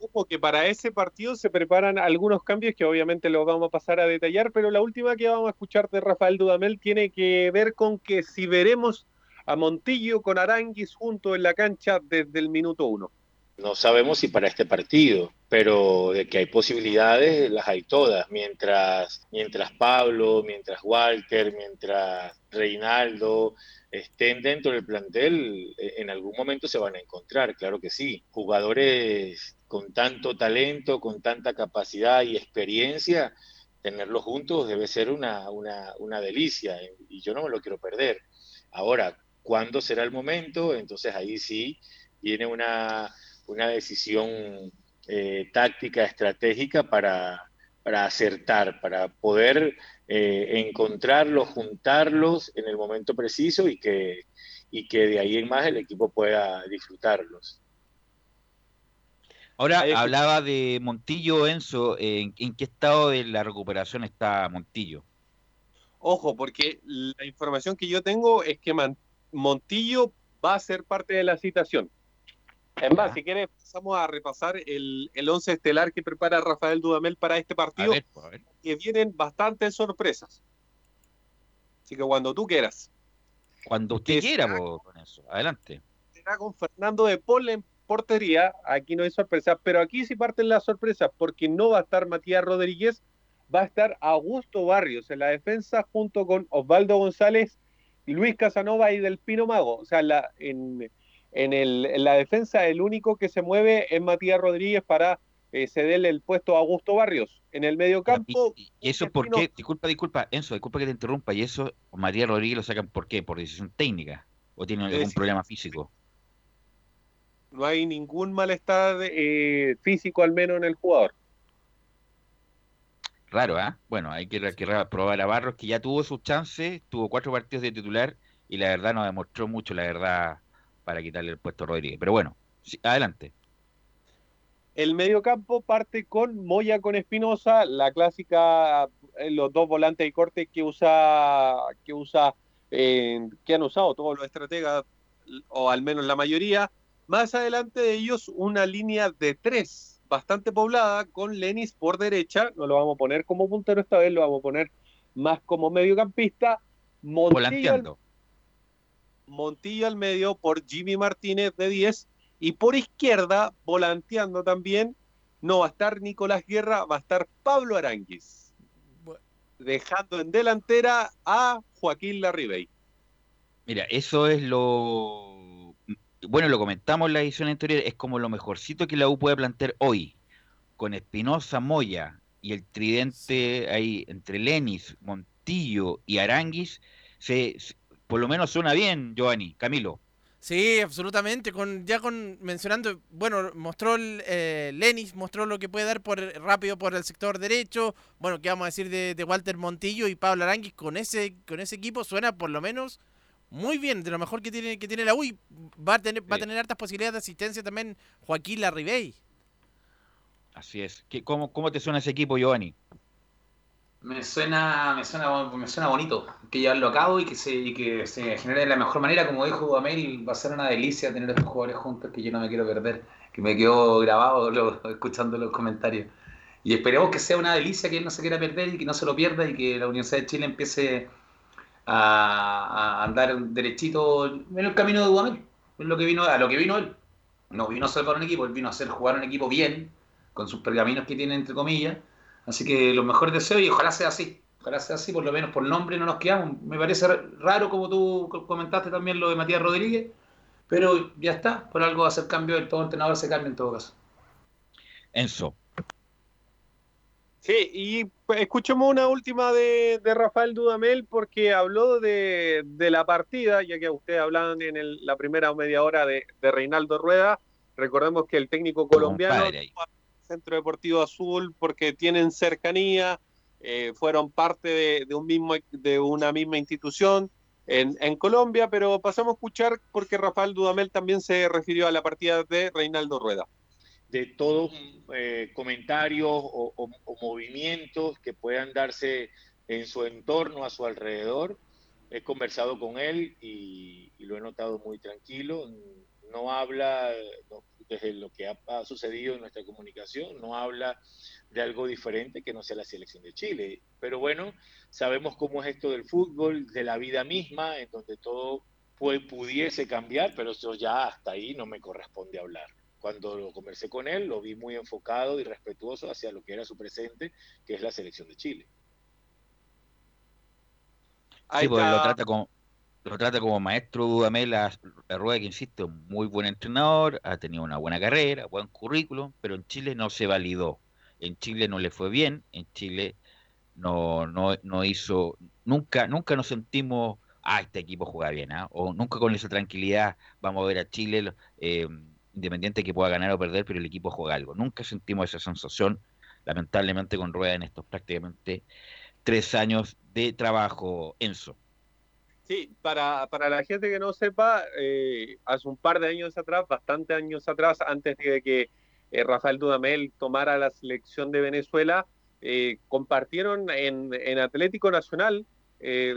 Ojo que para ese partido se preparan algunos cambios que obviamente los vamos a pasar a detallar, pero la última que vamos a escuchar de Rafael Dudamel tiene que ver con que si veremos a Montillo con Aranguis junto en la cancha desde el minuto uno. No sabemos si para este partido, pero de que hay posibilidades, las hay todas. Mientras, mientras Pablo, mientras Walter, mientras Reinaldo estén dentro del plantel, eh, en algún momento se van a encontrar, claro que sí. Jugadores con tanto talento, con tanta capacidad y experiencia, tenerlos juntos debe ser una, una, una delicia eh, y yo no me lo quiero perder. Ahora, ¿cuándo será el momento? Entonces ahí sí viene una, una decisión eh, táctica, estratégica para, para acertar, para poder eh, encontrarlos, juntarlos en el momento preciso y que, y que de ahí en más el equipo pueda disfrutarlos. Ahora hablaba de Montillo, Enzo, ¿en, en qué estado de la recuperación está Montillo? Ojo, porque la información que yo tengo es que Man- Montillo va a ser parte de la citación. Es más, si quieres, pasamos a repasar el, el once estelar que prepara Rafael Dudamel para este partido, ver, pues, a ver. que vienen bastantes sorpresas. Así que cuando tú quieras. Cuando usted quiera, con eso. Adelante. será con Fernando de Paul en portería. Aquí no hay sorpresa, pero aquí sí parten las sorpresas, porque no va a estar Matías Rodríguez, va a estar Augusto Barrios en la defensa junto con Osvaldo González, Luis Casanova y Del Pino Mago. O sea, la, en, en, el, en la defensa el único que se mueve es Matías Rodríguez para eh, cederle el puesto a Augusto Barrios. En el medio campo, ¿Y eso por qué? Disculpa, disculpa, Enzo, disculpa que te interrumpa. ¿Y eso María Rodríguez lo sacan por qué? ¿Por decisión técnica? ¿O tiene algún problema físico? no hay ningún malestar eh, físico al menos en el jugador. Raro, ¿ah? Bueno, hay que, que probar a Barros, que ya tuvo sus chances, tuvo cuatro partidos de titular y la verdad no demostró mucho, la verdad, para quitarle el puesto a Rodríguez. Pero bueno, sí, adelante. El mediocampo parte con Moya con Espinosa, la clásica, eh, los dos volantes y corte que usa, que usa, eh, que han usado todos los estrategas, o al menos la mayoría. Más adelante de ellos, una línea de tres, bastante poblada, con Lenis por derecha. No lo vamos a poner como puntero esta vez, lo vamos a poner más como mediocampista. Montillo Volanteando. Montillo al medio por Jimmy Martínez de 10 y por izquierda, volanteando también, no va a estar Nicolás Guerra, va a estar Pablo Aranguis. Dejando en delantera a Joaquín Larribey. Mira, eso es lo... Bueno, lo comentamos en la edición anterior, es como lo mejorcito que la U puede plantear hoy, con Espinosa, Moya y el tridente ahí entre Lenis, Montillo y Aranguis, se, se- por lo menos suena bien, Giovanni, Camilo. Sí, absolutamente. Con, ya con mencionando, bueno, mostró el, eh, Lenis, mostró lo que puede dar por rápido por el sector derecho. Bueno, ¿qué vamos a decir de, de Walter Montillo y Pablo Aranguis? Con ese, con ese equipo suena por lo menos muy bien, de lo mejor que tiene, que tiene la U. y Va a tener, va a tener hartas posibilidades de asistencia también Joaquín Larribey. Así es. ¿Qué, cómo, ¿Cómo te suena ese equipo, Giovanni? Me suena, me suena, me suena bonito que llevarlo a cabo y que se, que se genere de la mejor manera. Como dijo Dudamel, va a ser una delicia tener a estos jugadores juntos que yo no me quiero perder, que me quedó grabado lo- escuchando los comentarios. Y esperemos que sea una delicia, que él no se quiera perder y que no se lo pierda y que la Universidad de Chile empiece a, a andar derechito en el camino de Dudamel. Es lo que vino, a lo que vino él. No vino a salvar un equipo, él vino a hacer jugar un equipo bien, con sus pergaminos que tiene entre comillas. Así que los mejores deseos y ojalá sea así. Ojalá sea así, por lo menos por nombre no nos quedamos. Me parece raro, como tú co- comentaste también lo de Matías Rodríguez, pero ya está. Por algo va a ser cambio, el todo entrenador se cambia en todo caso. Enzo. Sí, y pues, escuchemos una última de, de Rafael Dudamel porque habló de, de la partida, ya que ustedes hablaban en el- la primera media hora de, de Reinaldo Rueda. Recordemos que el técnico colombiano. Centro Deportivo Azul porque tienen cercanía, eh, fueron parte de, de un mismo, de una misma institución en, en Colombia, pero pasamos a escuchar porque Rafael Dudamel también se refirió a la partida de Reinaldo Rueda. de todos eh, comentarios o, o- o movimientos que puedan darse en su entorno, a su alrededor. He conversado con él y, y lo he notado muy tranquilo. No habla, no, desde lo que ha, ha sucedido en nuestra comunicación, no habla de algo diferente que no sea la selección de Chile. Pero bueno, sabemos cómo es esto del fútbol, de la vida misma, en donde todo puede, pudiese cambiar, pero eso ya hasta ahí no me corresponde hablar. Cuando lo conversé con él, lo vi muy enfocado y respetuoso hacia lo que era su presente, que es la selección de Chile. Ahí Sí, lo trata como lo trata como maestro Dudamel a, a Rueda, que insisto, muy buen entrenador, ha tenido una buena carrera, buen currículum, pero en Chile no se validó. En Chile no le fue bien, en Chile no, no, no hizo, nunca, nunca nos sentimos, ah, este equipo juega bien, ¿ah? o nunca con esa tranquilidad vamos a ver a Chile, eh, independiente que pueda ganar o perder, pero el equipo juega algo. Nunca sentimos esa sensación lamentablemente con rueda en estos prácticamente tres años de trabajo, Enzo. Sí, para, para la gente que no sepa, eh, hace un par de años atrás, bastante años atrás, antes de que eh, Rafael Dudamel tomara la selección de Venezuela, eh, compartieron en, en, Atlético Nacional,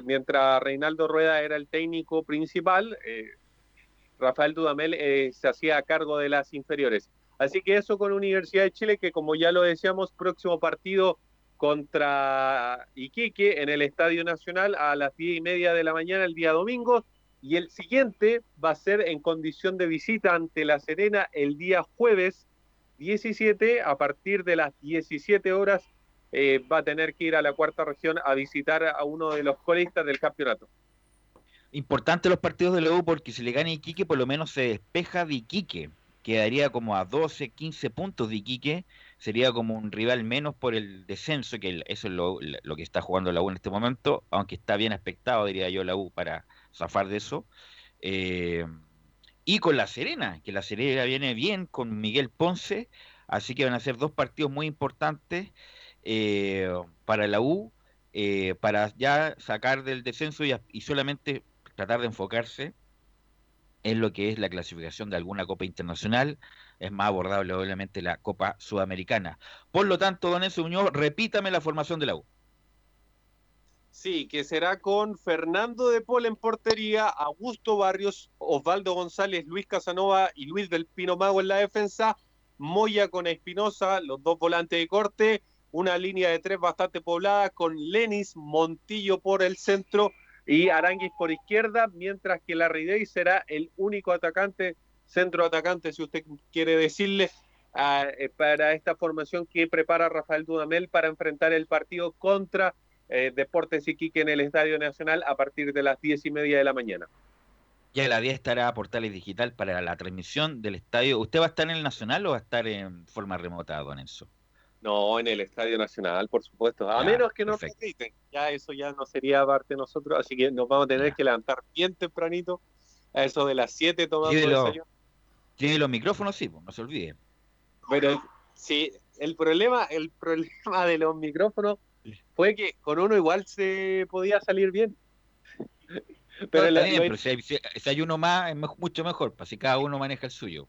mientras Reinaldo Rueda era el técnico principal, Rafael Dudamel se hacía cargo de las inferiores. Así que eso con Universidad de Chile, que como ya lo decíamos, próximo partido contra Iquique en el Estadio Nacional a las diez y media de la mañana el día domingo. Y el siguiente va a ser en condición de visita ante La Serena el día jueves 17 a partir de las 17 horas. Eh, va a tener que ir a la cuarta región a visitar a uno de los colistas del campeonato. Importante los partidos de la porque si le gana Iquique por lo menos se despeja de Iquique. Quedaría como a 12, 15 puntos de Iquique sería como un rival menos por el descenso, que eso es lo, que está jugando la U en este momento, aunque está bien expectado, diría yo, la U para zafar de eso. Eh, y con la Serena, que la Serena viene bien con Miguel Ponce, así que van a ser dos partidos muy importantes eh, para la U, eh, para ya sacar del descenso y, y solamente tratar de enfocarse en lo que es la clasificación de alguna Copa Internacional es más abordable obviamente la Copa Sudamericana. Por lo tanto, don Enzo Muñoz, repítame la formación de la U. Sí, que será con Fernando de Paul en portería, Augusto Barrios, Osvaldo González, Luis Casanova y Luis del Pino Mago en la defensa, Moya con Espinosa, los dos volantes de corte, una línea de tres bastante poblada con Lenis, Montillo por el centro y Aranguis por izquierda, mientras que la Ridey será el único atacante centro atacante, si usted quiere decirle, eh, para esta formación que prepara Rafael Dudamel para enfrentar el partido contra eh, Deportes Iquique en el Estadio Nacional a partir de las diez y media de la mañana. Ya la 10 estará Portales Digital para la transmisión del estadio. ¿Usted va a estar en el Nacional o va a estar en forma remota, don Enzo? No, en el Estadio Nacional, por supuesto. A menos que no permiten. Ya eso ya no sería parte de nosotros, así que nos vamos a tener que levantar bien tempranito, a eso de las 7 tomando el desayuno. Tiene los micrófonos, sí, pues, no se olvide. Pero sí, el problema, el problema de los micrófonos fue que con uno igual se podía salir bien. Pero, bien, si, hay, uno más es mucho mejor, para si cada uno maneja el suyo.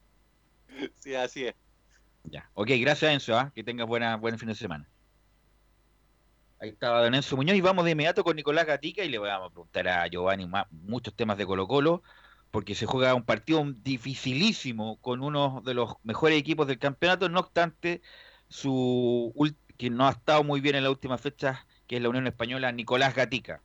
Sí, así es. Ya, ok, gracias Enzo, ¿ah? que tengas buena, buen fin de semana. Ahí estaba Don Enzo Muñoz y vamos de inmediato con Nicolás Gatica y le vamos a preguntar a Giovanni muchos temas de Colo Colo porque se juega un partido dificilísimo con uno de los mejores equipos del campeonato, no obstante, su que no ha estado muy bien en la última fecha, que es la Unión Española, Nicolás Gatica.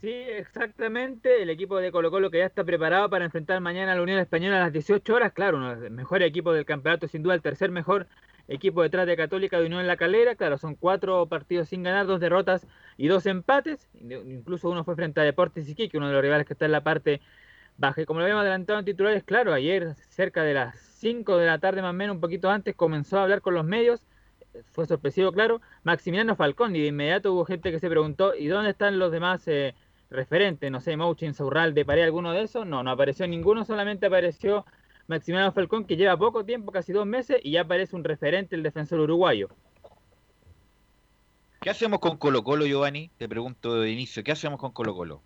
Sí, exactamente, el equipo de Colo Colo que ya está preparado para enfrentar mañana a la Unión Española a las 18 horas, claro, uno de los mejores equipos del campeonato, sin duda el tercer mejor equipo detrás de Católica de Unión en la Calera, claro, son cuatro partidos sin ganar, dos derrotas y dos empates, incluso uno fue frente a Deportes Iquique, uno de los rivales que está en la parte baja. Y como lo habíamos adelantado en titulares, claro, ayer cerca de las 5 de la tarde más o menos, un poquito antes, comenzó a hablar con los medios, fue sorpresivo, claro, Maximiliano Falcón, y de inmediato hubo gente que se preguntó, ¿y dónde están los demás eh, referentes? No sé, Mouchin, Saurral, de Paré, alguno de esos, no, no apareció ninguno, solamente apareció Maximiliano Falcón, que lleva poco tiempo, casi dos meses, y ya parece un referente el defensor uruguayo. ¿Qué hacemos con Colo Colo, Giovanni? Te pregunto de inicio, ¿qué hacemos con Colo Colo?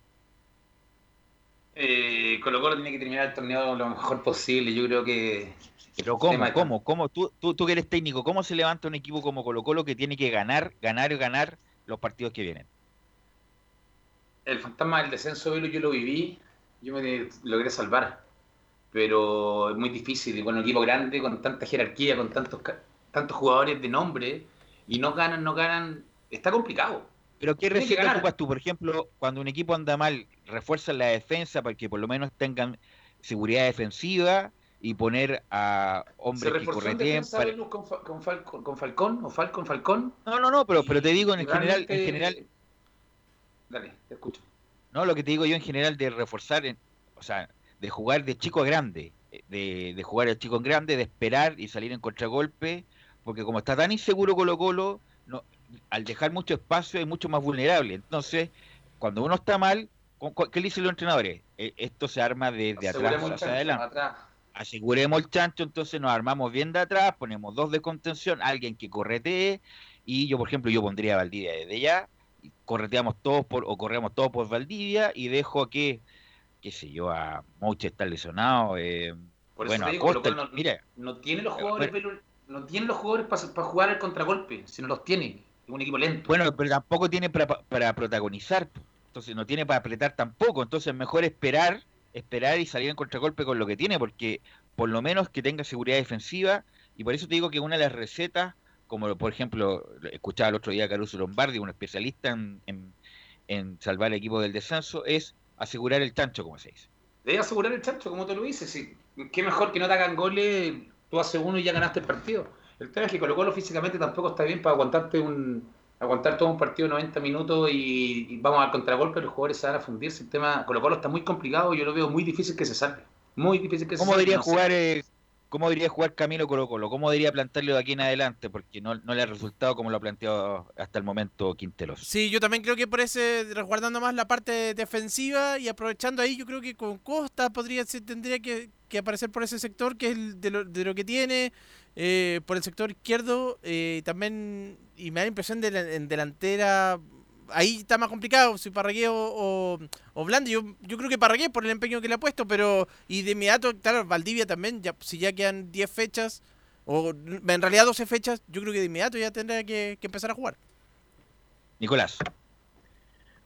Eh, Colo Colo tiene que terminar el torneo lo mejor posible, yo creo que... Pero ¿cómo? ¿Cómo? ¿Cómo? Tú, tú, tú que eres técnico, ¿cómo se levanta un equipo como Colo Colo que tiene que ganar, ganar y ganar los partidos que vienen? El fantasma del descenso, yo lo viví, yo me logré salvar pero es muy difícil. Y bueno, un equipo grande, con tanta jerarquía, con tantos, tantos jugadores de nombre, y no ganan, no ganan, está complicado. Pero ¿qué receta ocupas tú? Por ejemplo, cuando un equipo anda mal, refuerza la defensa para que por lo menos tengan seguridad defensiva y poner a hombres que correteen para... con, con, Falcón, con, Falcón o Falcón Falcón? No, no, no, pero, pero te digo en general, en general... Dale, te escucho. No, lo que te digo yo en general de reforzar, en, o sea, de jugar de chico a grande, de, de jugar de chico en grande, de esperar y salir en contragolpe, porque como está tan inseguro Colo Colo, no, al dejar mucho espacio es mucho más vulnerable. Entonces, cuando uno está mal, ¿qué le dicen los entrenadores? E, esto se arma desde atrás hacia adelante. aseguremos el chancho, entonces nos armamos bien de atrás, ponemos dos de contención, alguien que corretee, y yo, por ejemplo, yo pondría a Valdivia desde ya, correteamos todos por, o corremos todos por Valdivia, y dejo que, qué sé yo, a Moche está lesionado, eh, Por bueno, eso te a Costa, Colo-Colo no, mira, no tiene los jugadores, no tiene los jugadores para jugar el contragolpe, si no los tiene. Es un equipo lento. Bueno, pero tampoco tiene para, para protagonizar, entonces no tiene para apretar tampoco, entonces mejor esperar, esperar y salir en contragolpe con lo que tiene, porque por lo menos que tenga seguridad defensiva, y por eso te digo que una de las recetas, como por ejemplo, escuchaba el otro día a Caruso Lombardi, un especialista en, en, en salvar el equipo del descenso, es asegurar el chancho, como se dice. Debe asegurar el chancho, como tú lo dices. Sí. Qué mejor que no te hagan goles, tú haces uno y ya ganaste el partido. El tema es que Colo Colo físicamente tampoco está bien para aguantarte un aguantar todo un partido de 90 minutos y, y vamos al contragolpe, los jugadores se van a fundirse. El tema Colo Colo está muy complicado, yo lo veo muy difícil que se salve. Muy difícil que se ¿Cómo salve. debería no jugar eh, cómo debería jugar Camilo Colo Colo? ¿Cómo debería plantarlo de aquí en adelante? Porque no, no le ha resultado como lo ha planteado hasta el momento Quintelos. Sí, yo también creo que por ese, resguardando más la parte defensiva y aprovechando ahí, yo creo que con Costa podría tendría que, que aparecer por ese sector, que es de, lo, de lo que tiene, eh, por el sector izquierdo, eh, también, y me da la impresión de la- en delantera, ahí está más complicado, si Parragué o, o, o Blandi, yo, yo creo que Parragué por el empeño que le ha puesto, pero, y de inmediato, claro, Valdivia también, ya, si ya quedan 10 fechas, o en realidad 12 fechas, yo creo que de inmediato ya tendrá que- que empezar a jugar. Nicolás.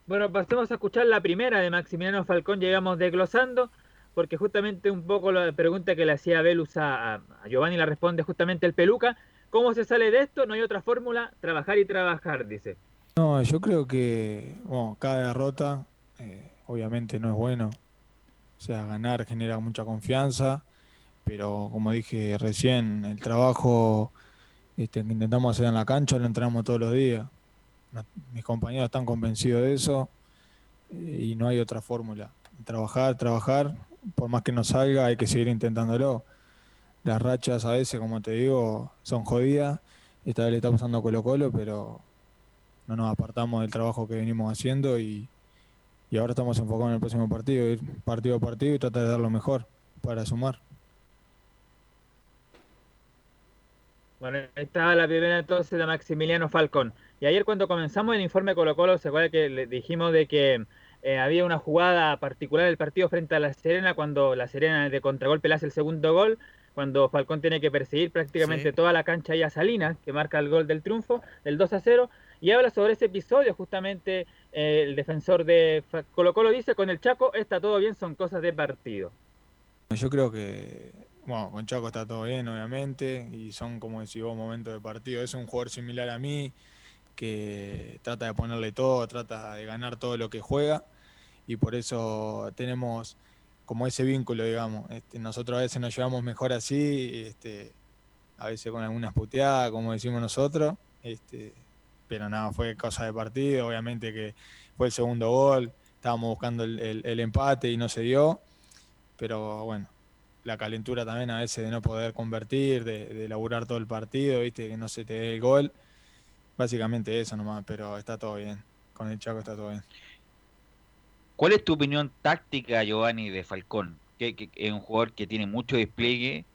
Bueno, pasemos a escuchar la primera de Maximiliano Falcón, llegamos desglosando, porque justamente un poco la pregunta que le hacía Velus a, a Giovanni la responde justamente el Peluca. ¿Cómo se sale de esto? No hay otra fórmula, trabajar y trabajar, dice. No, yo creo que bueno, cada derrota eh, obviamente no es bueno. O sea, ganar genera mucha confianza, pero como dije recién, el trabajo este, que intentamos hacer en la cancha lo entrenamos todos los días. Mis compañeros están convencidos de eso eh, y no hay otra fórmula. Trabajar, trabajar, por más que no salga, hay que seguir intentándolo. Las rachas a veces, como te digo, son jodidas. Esta vez le está pasando Colo Colo, pero no nos apartamos del trabajo que venimos haciendo y, y ahora estamos enfocados en el próximo partido, ir partido a partido y tratar de dar lo mejor para sumar. Bueno, ahí estaba la primera entonces de Maximiliano Falcón. Y ayer cuando comenzamos el informe Colo Colo, se acuerda que le dijimos de que eh, había una jugada particular del partido frente a La Serena, cuando La Serena de contragolpe le hace el segundo gol, cuando Falcón tiene que perseguir prácticamente Sí. toda la cancha y a Salinas, que marca el gol del triunfo, del 2 a 0, y habla sobre ese episodio justamente eh, el defensor de Colo Colo dice, con el Chaco está todo bien, son cosas de partido. Yo creo que, bueno, con Chaco está todo bien, obviamente, y son, como decís vos, momentos de partido. Es un jugador similar a mí, que trata de ponerle todo, trata de ganar todo lo que juega, y por eso tenemos como ese vínculo, digamos. Este, nosotros a veces nos llevamos mejor así, este, a veces con algunas puteadas, como decimos nosotros, este, pero nada, fue cosa de partido, obviamente que fue el segundo gol, estábamos buscando el- empate y no se dio pero bueno, la calentura también a veces de no poder convertir, de, laburar todo el partido, viste, que no se te dé el gol. Básicamente eso nomás, pero está todo bien. Con el Chaco está todo bien. ¿Cuál es tu opinión táctica, Giovanni, de Falcón? Que es un jugador que tiene mucho despliegue,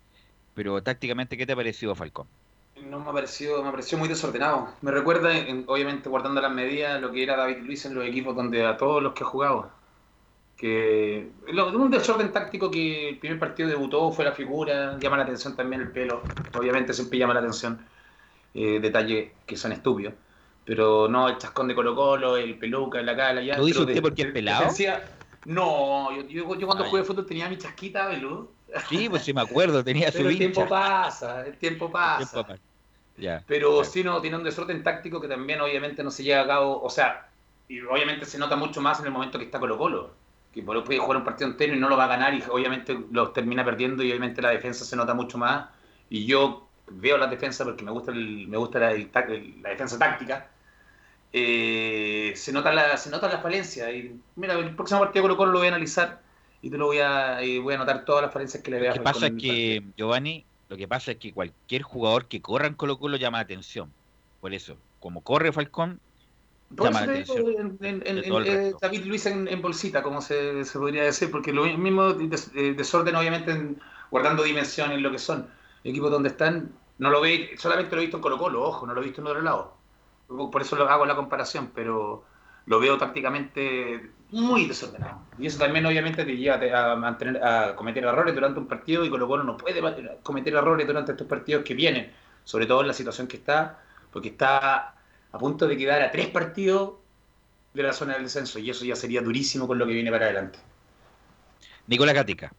pero tácticamente, ¿qué te ha parecido Falcón? No me ha parecido, me pareció muy desordenado. Me recuerda, en- obviamente guardando las medidas, lo que era David Luis en los equipos donde a todos los que ha jugado. Que lo- un desorden táctico que el primer partido debutó, fue la figura, llama la atención también el pelo. Obviamente siempre llama la atención eh, detalles que son estúpidos. Pero no el chascón de Colo Colo, el peluca, la cara, ya. ¿Lo dice usted de- porque es pelado? defensiva- no, yo, yo, yo cuando Ah, jugué fútbol tenía mi chasquita, Belú. Sí, pues sí me acuerdo, tenía su Pero el tiempo pasa, el tiempo pasa. Tiempo pasa. Ya. Pero sí no, tiene un desorden táctico que también obviamente no se lleva a cabo, o sea, y obviamente se nota mucho más en el momento que está Colo Colo, que por puede jugar un partido entero y no lo va a ganar y obviamente lo termina perdiendo y obviamente la defensa se nota mucho más. Y yo veo la defensa porque me gusta el, me gusta la, el la defensa táctica, eh, se nota la, se nota la falencia y mira, el próximo partido Colo Colo lo voy a analizar y te lo voy a, y voy a anotar todas las falencias que le vea Lo que pasa es que, Giovanni, lo que pasa es que cualquier jugador que corra en Colo Colo llama la atención. Por eso, como corre Falcón, llama la atención. en, en- eh. David Luis en, bolsita, como se, se podría decir, porque lo mismo des- desorden obviamente en- guardando dimensiones en lo que son. Equipos donde están, no lo ve, solamente lo he visto en Colo Colo, ojo, no lo he visto en otro lado. Por eso lo hago la comparación, pero lo veo tácticamente muy desordenado. Y eso también obviamente te lleva a, mantener, a cometer errores durante un partido y Colo Colo no puede cometer errores durante estos partidos que vienen, sobre todo en la situación que está, porque está a punto de quedar a tres partidos de la zona del descenso y eso ya sería durísimo con lo que viene para adelante. Nicolás Gatica.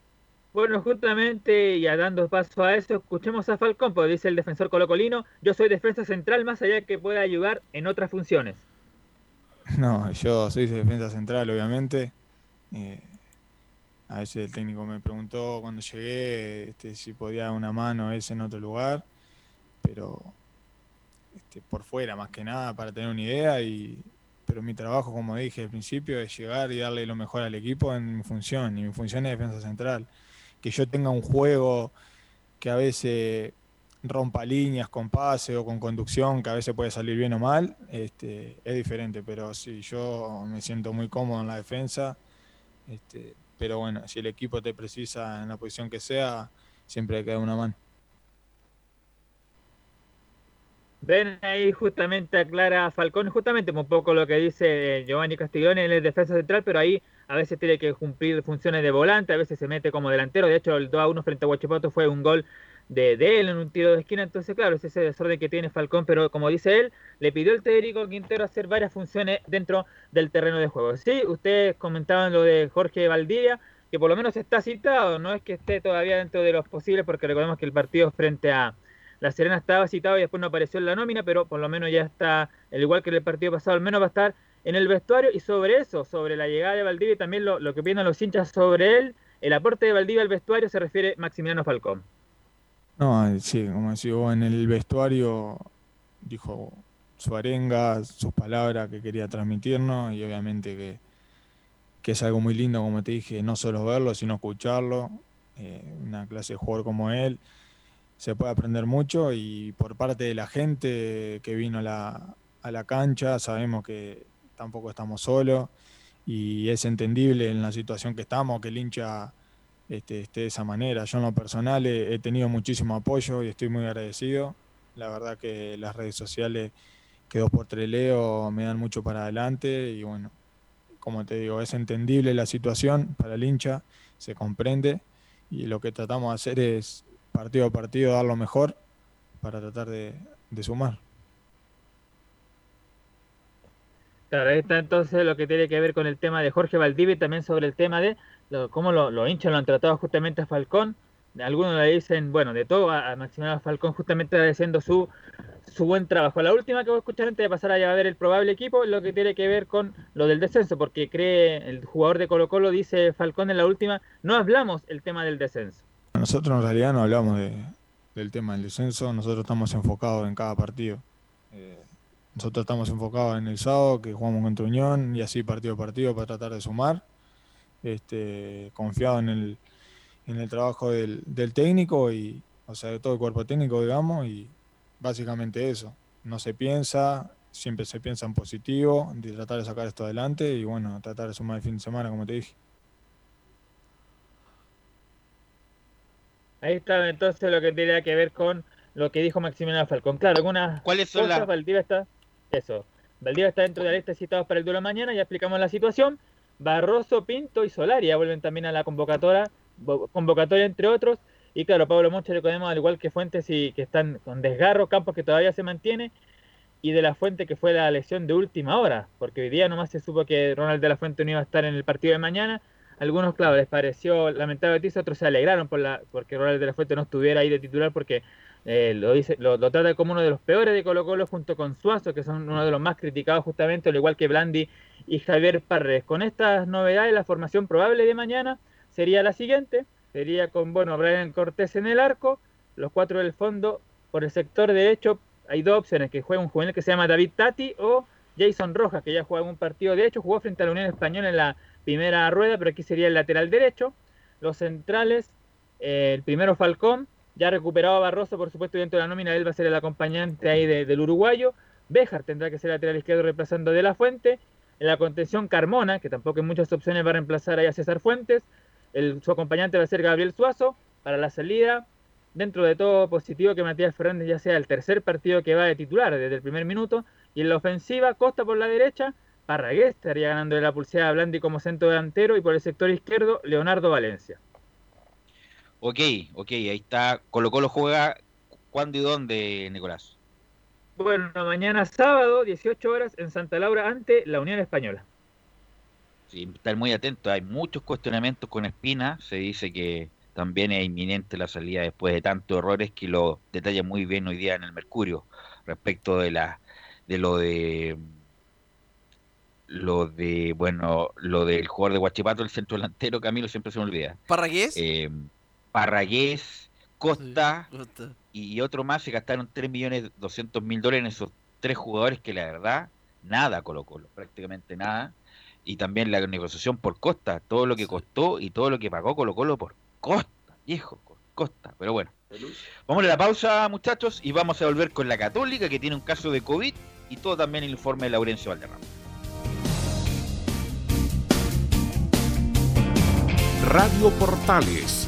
Bueno, justamente ya dando paso a eso, escuchemos a Falcón, porque dice el defensor colocolino, yo soy defensa central más allá que pueda ayudar en otras funciones. No, yo soy defensa central, obviamente. Eh, a veces el técnico me preguntó cuando llegué este, si podía dar una mano ese en otro lugar, pero este, por fuera más que nada para tener una idea. Y, pero mi trabajo, como dije al principio, es llegar y darle lo mejor al equipo en mi función. Y mi función es defensa central. Que yo tenga un juego que a veces rompa líneas con pase o con conducción, que a veces puede salir bien o mal, este, es diferente. Pero sí, yo me siento muy cómodo en la defensa. Este, pero bueno, si el equipo te precisa en la posición que sea, siempre queda una mano. Ven ahí justamente aclara Falcón, justamente un poco lo que dice Giovanni Castiglione en el defensa central, pero ahí a veces tiene que cumplir funciones de volante, a veces se mete como delantero. De hecho, el 2 a 1 frente a Huachipato fue un gol de, de, él en un tiro de esquina. Entonces, claro, es ese desorden que tiene Falcón, pero como dice él, le pidió el técnico Quintero hacer varias funciones dentro del terreno de juego. Sí, ustedes comentaban lo de Jorge Valdivia, que por lo menos está citado, no es que esté todavía dentro de los posibles, porque recordemos que el partido frente a la Serena estaba citado y después no apareció en la nómina, pero por lo menos ya está, al igual que el partido pasado, al menos va a estar en el vestuario. Y sobre eso, sobre la llegada de Valdivia y también lo, lo que opinan los hinchas sobre él, el aporte de Valdivia al vestuario se refiere Maximiliano Falcón. No, sí, como decía vos, en el vestuario dijo su arenga, sus palabras que quería transmitirnos y obviamente que, que es algo muy lindo, como te dije, no solo verlo, sino escucharlo. Eh, una clase de jugador como él se puede aprender mucho y por parte de la gente que vino a la, a la cancha sabemos que tampoco estamos solos y es entendible en la situación que estamos que el hincha este, esté de esa manera. Yo en lo personal he, he, tenido muchísimo apoyo y estoy muy agradecido. La verdad que las redes sociales que dos por tres leo me dan mucho para adelante y bueno, como te digo, es entendible la situación para el hincha, se comprende y lo que tratamos de hacer es partido a partido dar lo mejor para tratar de, de sumar. Claro, ahí está entonces lo que tiene que ver con el tema de Jorge Valdivia y también sobre el tema de lo, cómo los lo hinchas lo han tratado justamente a Falcón. Algunos le dicen, bueno, de todo a, a Maximiliano Falcón justamente agradeciendo su, su buen trabajo. La última que voy a escuchar antes de pasar a ver el probable equipo es lo que tiene que ver con lo del descenso, porque cree el jugador de Colo Colo, dice Falcón en la última, no hablamos el tema del descenso. Nosotros en realidad no hablamos de, del tema del descenso, nosotros estamos enfocados en cada partido. Eh, nosotros estamos enfocados en el sábado, que jugamos contra Unión, y así partido a partido para tratar de sumar. Este, confiado en el, en el trabajo del, del técnico, y, o sea, de todo el cuerpo técnico, digamos, y básicamente eso. No se piensa, siempre se piensa en positivo, de tratar de sacar esto adelante y bueno, tratar de sumar el fin de semana, como te dije. Ahí está entonces lo que tiene que ver con lo que dijo Maximiliano Falcón. Claro, algunas ¿Cuáles son cosas, las Valdivia está, eso, Valdivia está dentro de la lista de citados para el duelo mañana, ya explicamos la situación. Barroso, Pinto y Solari ya vuelven también a la convocatoria, convocatoria entre otros. Y claro, Pablo Moncho recordemos al igual que Fuentes y que están con desgarro, Campos que todavía se mantiene, y de la Fuente que fue la lesión de última hora, porque hoy día nomás se supo que Ronald de la Fuente no iba a estar en el partido de mañana. Algunos, claro, les pareció lamentable otros se alegraron por la, porque Ronald de la Fuente no estuviera ahí de titular porque eh, lo, dice, lo, trata como uno de los peores de Colo Colo junto con Suazo, que son uno de los más criticados justamente, al igual que Blandi y Javier Parres. Con estas novedades, la formación probable de mañana sería la siguiente. Sería con, bueno, Brian Cortés en el arco, los cuatro del fondo, por el sector derecho hay dos opciones, que juega un juvenil que se llama David Tati o Jason Rojas, que ya juega un partido de hecho, jugó frente a la Unión Española en la primera rueda, pero aquí sería el lateral derecho. Los centrales, eh, el primero Falcón, ya recuperado a Barroso, por supuesto, dentro de la nómina, él va a ser el acompañante ahí de, del uruguayo. Béjar tendrá que ser lateral izquierdo reemplazando de la Fuente. En la contención Carmona, que tampoco en muchas opciones va a reemplazar ahí a César Fuentes. El, su acompañante va a ser Gabriel Suazo. para la salida. Dentro de todo positivo que Matías Fernández ya sea el tercer partido que va de titular desde el primer minuto. Y en la ofensiva, Costa por la derecha, Parragués estaría ganando de la pulseada Blandi como centro delantero y por el sector izquierdo, Leonardo Valencia. Ok, ok, ahí está. Colo Colo juega cuándo y dónde, Nicolás. Bueno, mañana sábado, 18 horas, en Santa Laura ante la Unión Española. Sí, estar muy atento. Hay muchos cuestionamientos con Espina. Se dice que también es inminente la salida después de tantos errores que lo detalla muy bien hoy día en el Mercurio respecto de la de lo de lo de bueno lo del jugador de Guachipato el centro delantero Camilo siempre se me olvida ¿Parragués? eh, Parragués Costa Costa. y otro más se gastaron 3 millones 200 mil dólares en esos tres jugadores que la verdad nada Colo Colo prácticamente nada. Y también la negociación por Costa todo lo que costó y todo lo que pagó Colo Colo por Costa viejo por Costa. Pero bueno Vamos a la pausa, muchachos, y vamos a volver con la Católica, que tiene un caso de COVID, y todo también el informe de Laurencio Valderrama. Radio Portales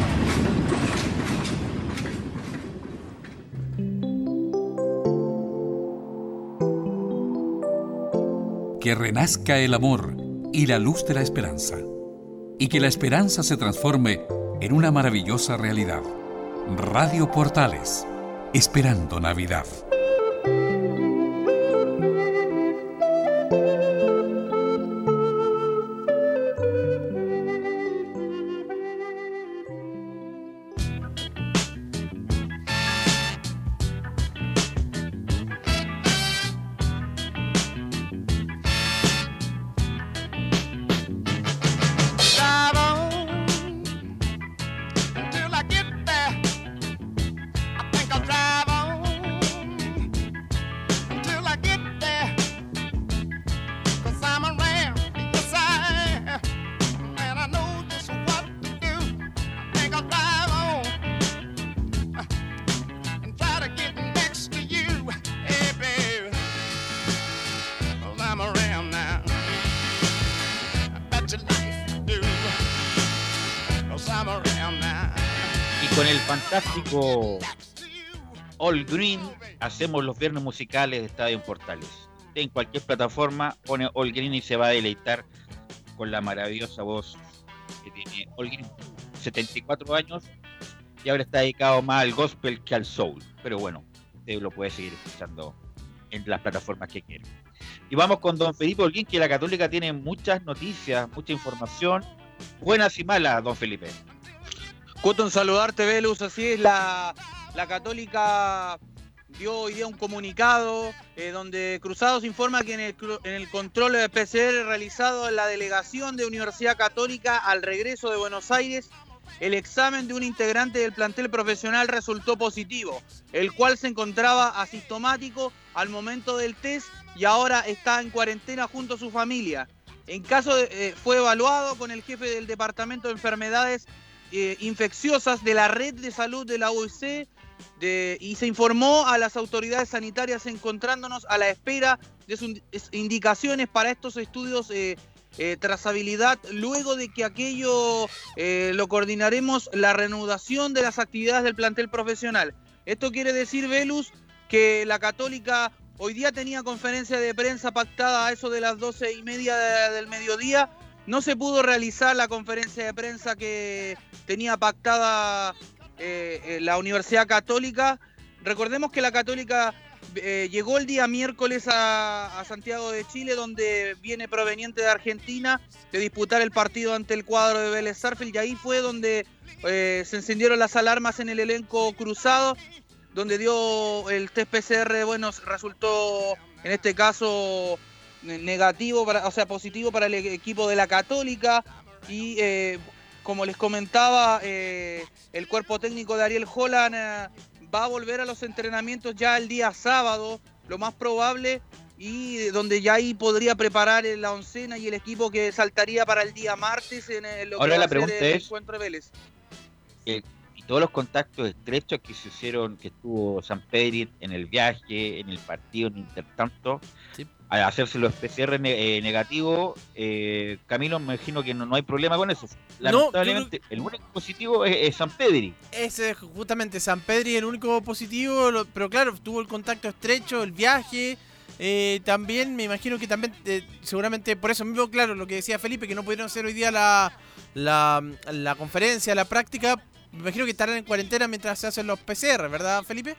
Que renazca el amor y la luz de la esperanza, y que la esperanza se transforme en una maravillosa realidad. Radio Portales, esperando Navidad. All Green hacemos los viernes musicales de Estadio en Portales. En cualquier plataforma pone All Green y se va a deleitar con la maravillosa voz que tiene All Green. 74 años y ahora está dedicado más al gospel que al soul. Pero bueno, usted lo puede seguir escuchando en las plataformas que quiera. Y vamos con don Felipe Holguín, que la Católica tiene muchas noticias, mucha información, buenas y malas, don Felipe. Gusto en saludarte, Velus. Así es, la, la Católica dio hoy día un comunicado eh, donde Cruzados informa que en el, control de PCR realizado en la delegación de Universidad Católica al regreso de Buenos Aires, el examen de un integrante del plantel profesional resultó positivo, el cual se encontraba asintomático al momento del test y ahora está en cuarentena junto a su familia. En caso de, eh, fue evaluado con el jefe del Departamento de Enfermedades eh, Infecciosas de la Red de Salud de la UIC de- y se informó a las autoridades sanitarias encontrándonos a la espera de sus es- indicaciones para estos estudios eh, eh, trazabilidad luego de que aquello eh, lo coordinaremos la reanudación de las actividades del plantel profesional. Esto quiere decir, Velus, que la Católica hoy día tenía conferencia de prensa pactada a eso de las doce y media de- del mediodía. No se pudo realizar la conferencia de prensa que tenía pactada eh, eh, la Universidad Católica. Recordemos que la Católica eh, llegó el día miércoles a, Santiago de Chile, donde viene proveniente de Argentina, de disputar el partido ante el cuadro de Vélez Sarfield, y ahí fue donde se encendieron las alarmas en el elenco cruzado, donde dio el test PCR, bueno, resultó en este caso negativo, para, o sea, positivo para el e- equipo de la Católica, y eh, como les comentaba, eh, el cuerpo técnico de Ariel Holland eh, va a volver a los entrenamientos ya el día sábado, lo más probable, y donde ya ahí podría preparar la oncena y el equipo que saltaría para el día martes en el, lo que Ahora va la a ser pregunta el es- encuentro de Vélez. Eh, y todos los contactos estrechos que se hicieron, que estuvo San Pedro en el viaje, en el partido, en intertanto, al hacerse los PCR ne- eh, negativo, eh, Camilo, me imagino que no, no hay problema con eso. Lamentablemente, el único positivo es, es San Pedri. Ese es justamente San Pedri el único positivo, lo- pero claro, tuvo el contacto estrecho, el viaje. eh, también me imagino que también, eh, seguramente por eso mismo, claro, lo que decía Felipe, que no pudieron hacer hoy día la, la, la conferencia, la práctica. Me imagino que estarán en cuarentena mientras se hacen los PCR, ¿verdad, Felipe?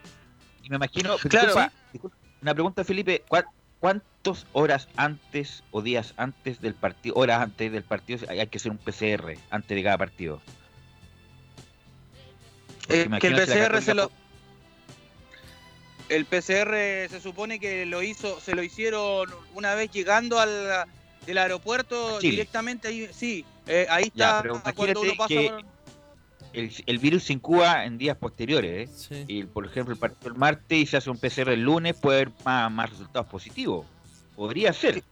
Y me imagino, Claro. disculpa, disculpa, una pregunta, Felipe, ¿cuá- ¿cuántas horas antes o días antes del partido, horas antes del partido, hay que hacer un PCR antes de cada partido? Eh, que el si PCR se lo. El PCR se supone que lo hizo, se lo hicieron una vez llegando al del aeropuerto directamente ahí, sí, eh, ahí Ya, está pero cuando uno pasa que por- el, el virus se incuba en días posteriores. ¿eh? Y por ejemplo, el partido el martes y se hace un PCR el lunes, puede haber más, más resultados positivos. Podría ser.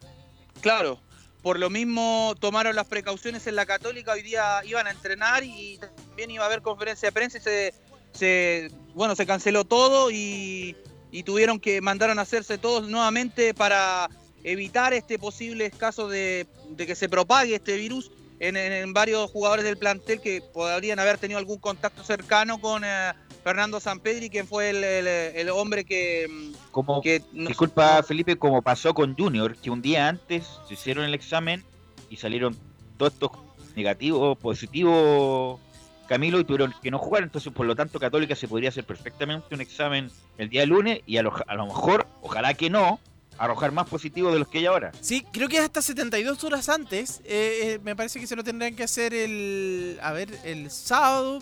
Claro, por lo mismo tomaron las precauciones en la Católica, hoy día iban a entrenar y también iba a haber conferencia de prensa y se, se bueno, se canceló todo y, y tuvieron que mandaron a hacerse todos nuevamente para evitar este posible caso de, de que se propague este virus en, en- varios jugadores del plantel que podrían haber tenido algún contacto cercano con eh, Fernando Sampedri, quien fue el, el- el hombre que, mm, Como, que no- disculpa, Felipe, como pasó con Junior, que un día antes se hicieron el examen y salieron todos estos negativos, positivos, Camilo, y tuvieron que no jugar. Entonces, por lo tanto, Católica se podría hacer perfectamente un examen el día lunes y a lo, a lo mejor, ojalá que no, arrojar más positivos de los que hay ahora. Sí, creo que es hasta 72 horas antes. eh, eh, me parece que se lo tendrán que hacer el. A ver, el sábado.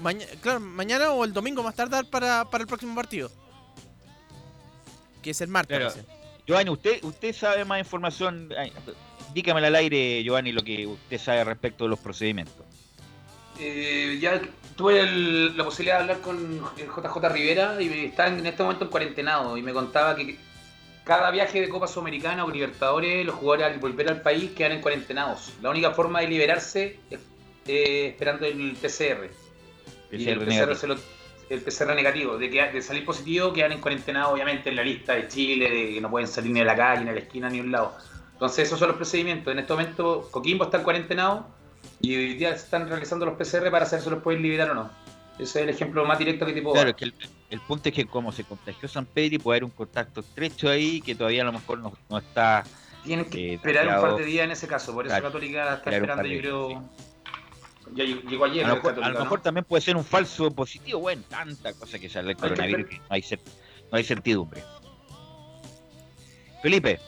maña- claro, mañana o el domingo más tardar para, para el próximo partido. Que es el martes. Claro. Giovanni, usted, usted sabe más información. Ay, Dígame al aire, Giovanni, lo que usted sabe respecto de los procedimientos. Eh, ya tuve el- la posibilidad de hablar con el JJ Rivera y está en este momento en cuarentenado y me contaba que cada viaje de Copa Sudamericana o Libertadores, los jugadores al volver al país quedan en cuarentenados. La única forma de liberarse es eh, esperando el PCR. y el PCR lo- el PCR negativo, de, que, de salir positivo quedan en cuarentena obviamente en la lista de Chile, de que no pueden salir ni a la calle, ni a la esquina, ni a un lado. Entonces esos son los procedimientos. En este momento Coquimbo está en cuarentenado y hoy día se están realizando los PCR para saber si los pueden liberar o no. Ese es el ejemplo más directo que te puedo Claro, dar. es que el, el punto es que como se contagió San Pedro, puede haber un contacto estrecho ahí que todavía a lo mejor no, no está. Tienen que eh, esperar un par de días en ese caso, por eso Claro, Católica está esperando, yo creo. Ya llegó, ayer. A lo mejor, también puede ser un falso positivo, bueno, tanta cosa que sale el coronavirus que no hay, no hay certidumbre. Felipe,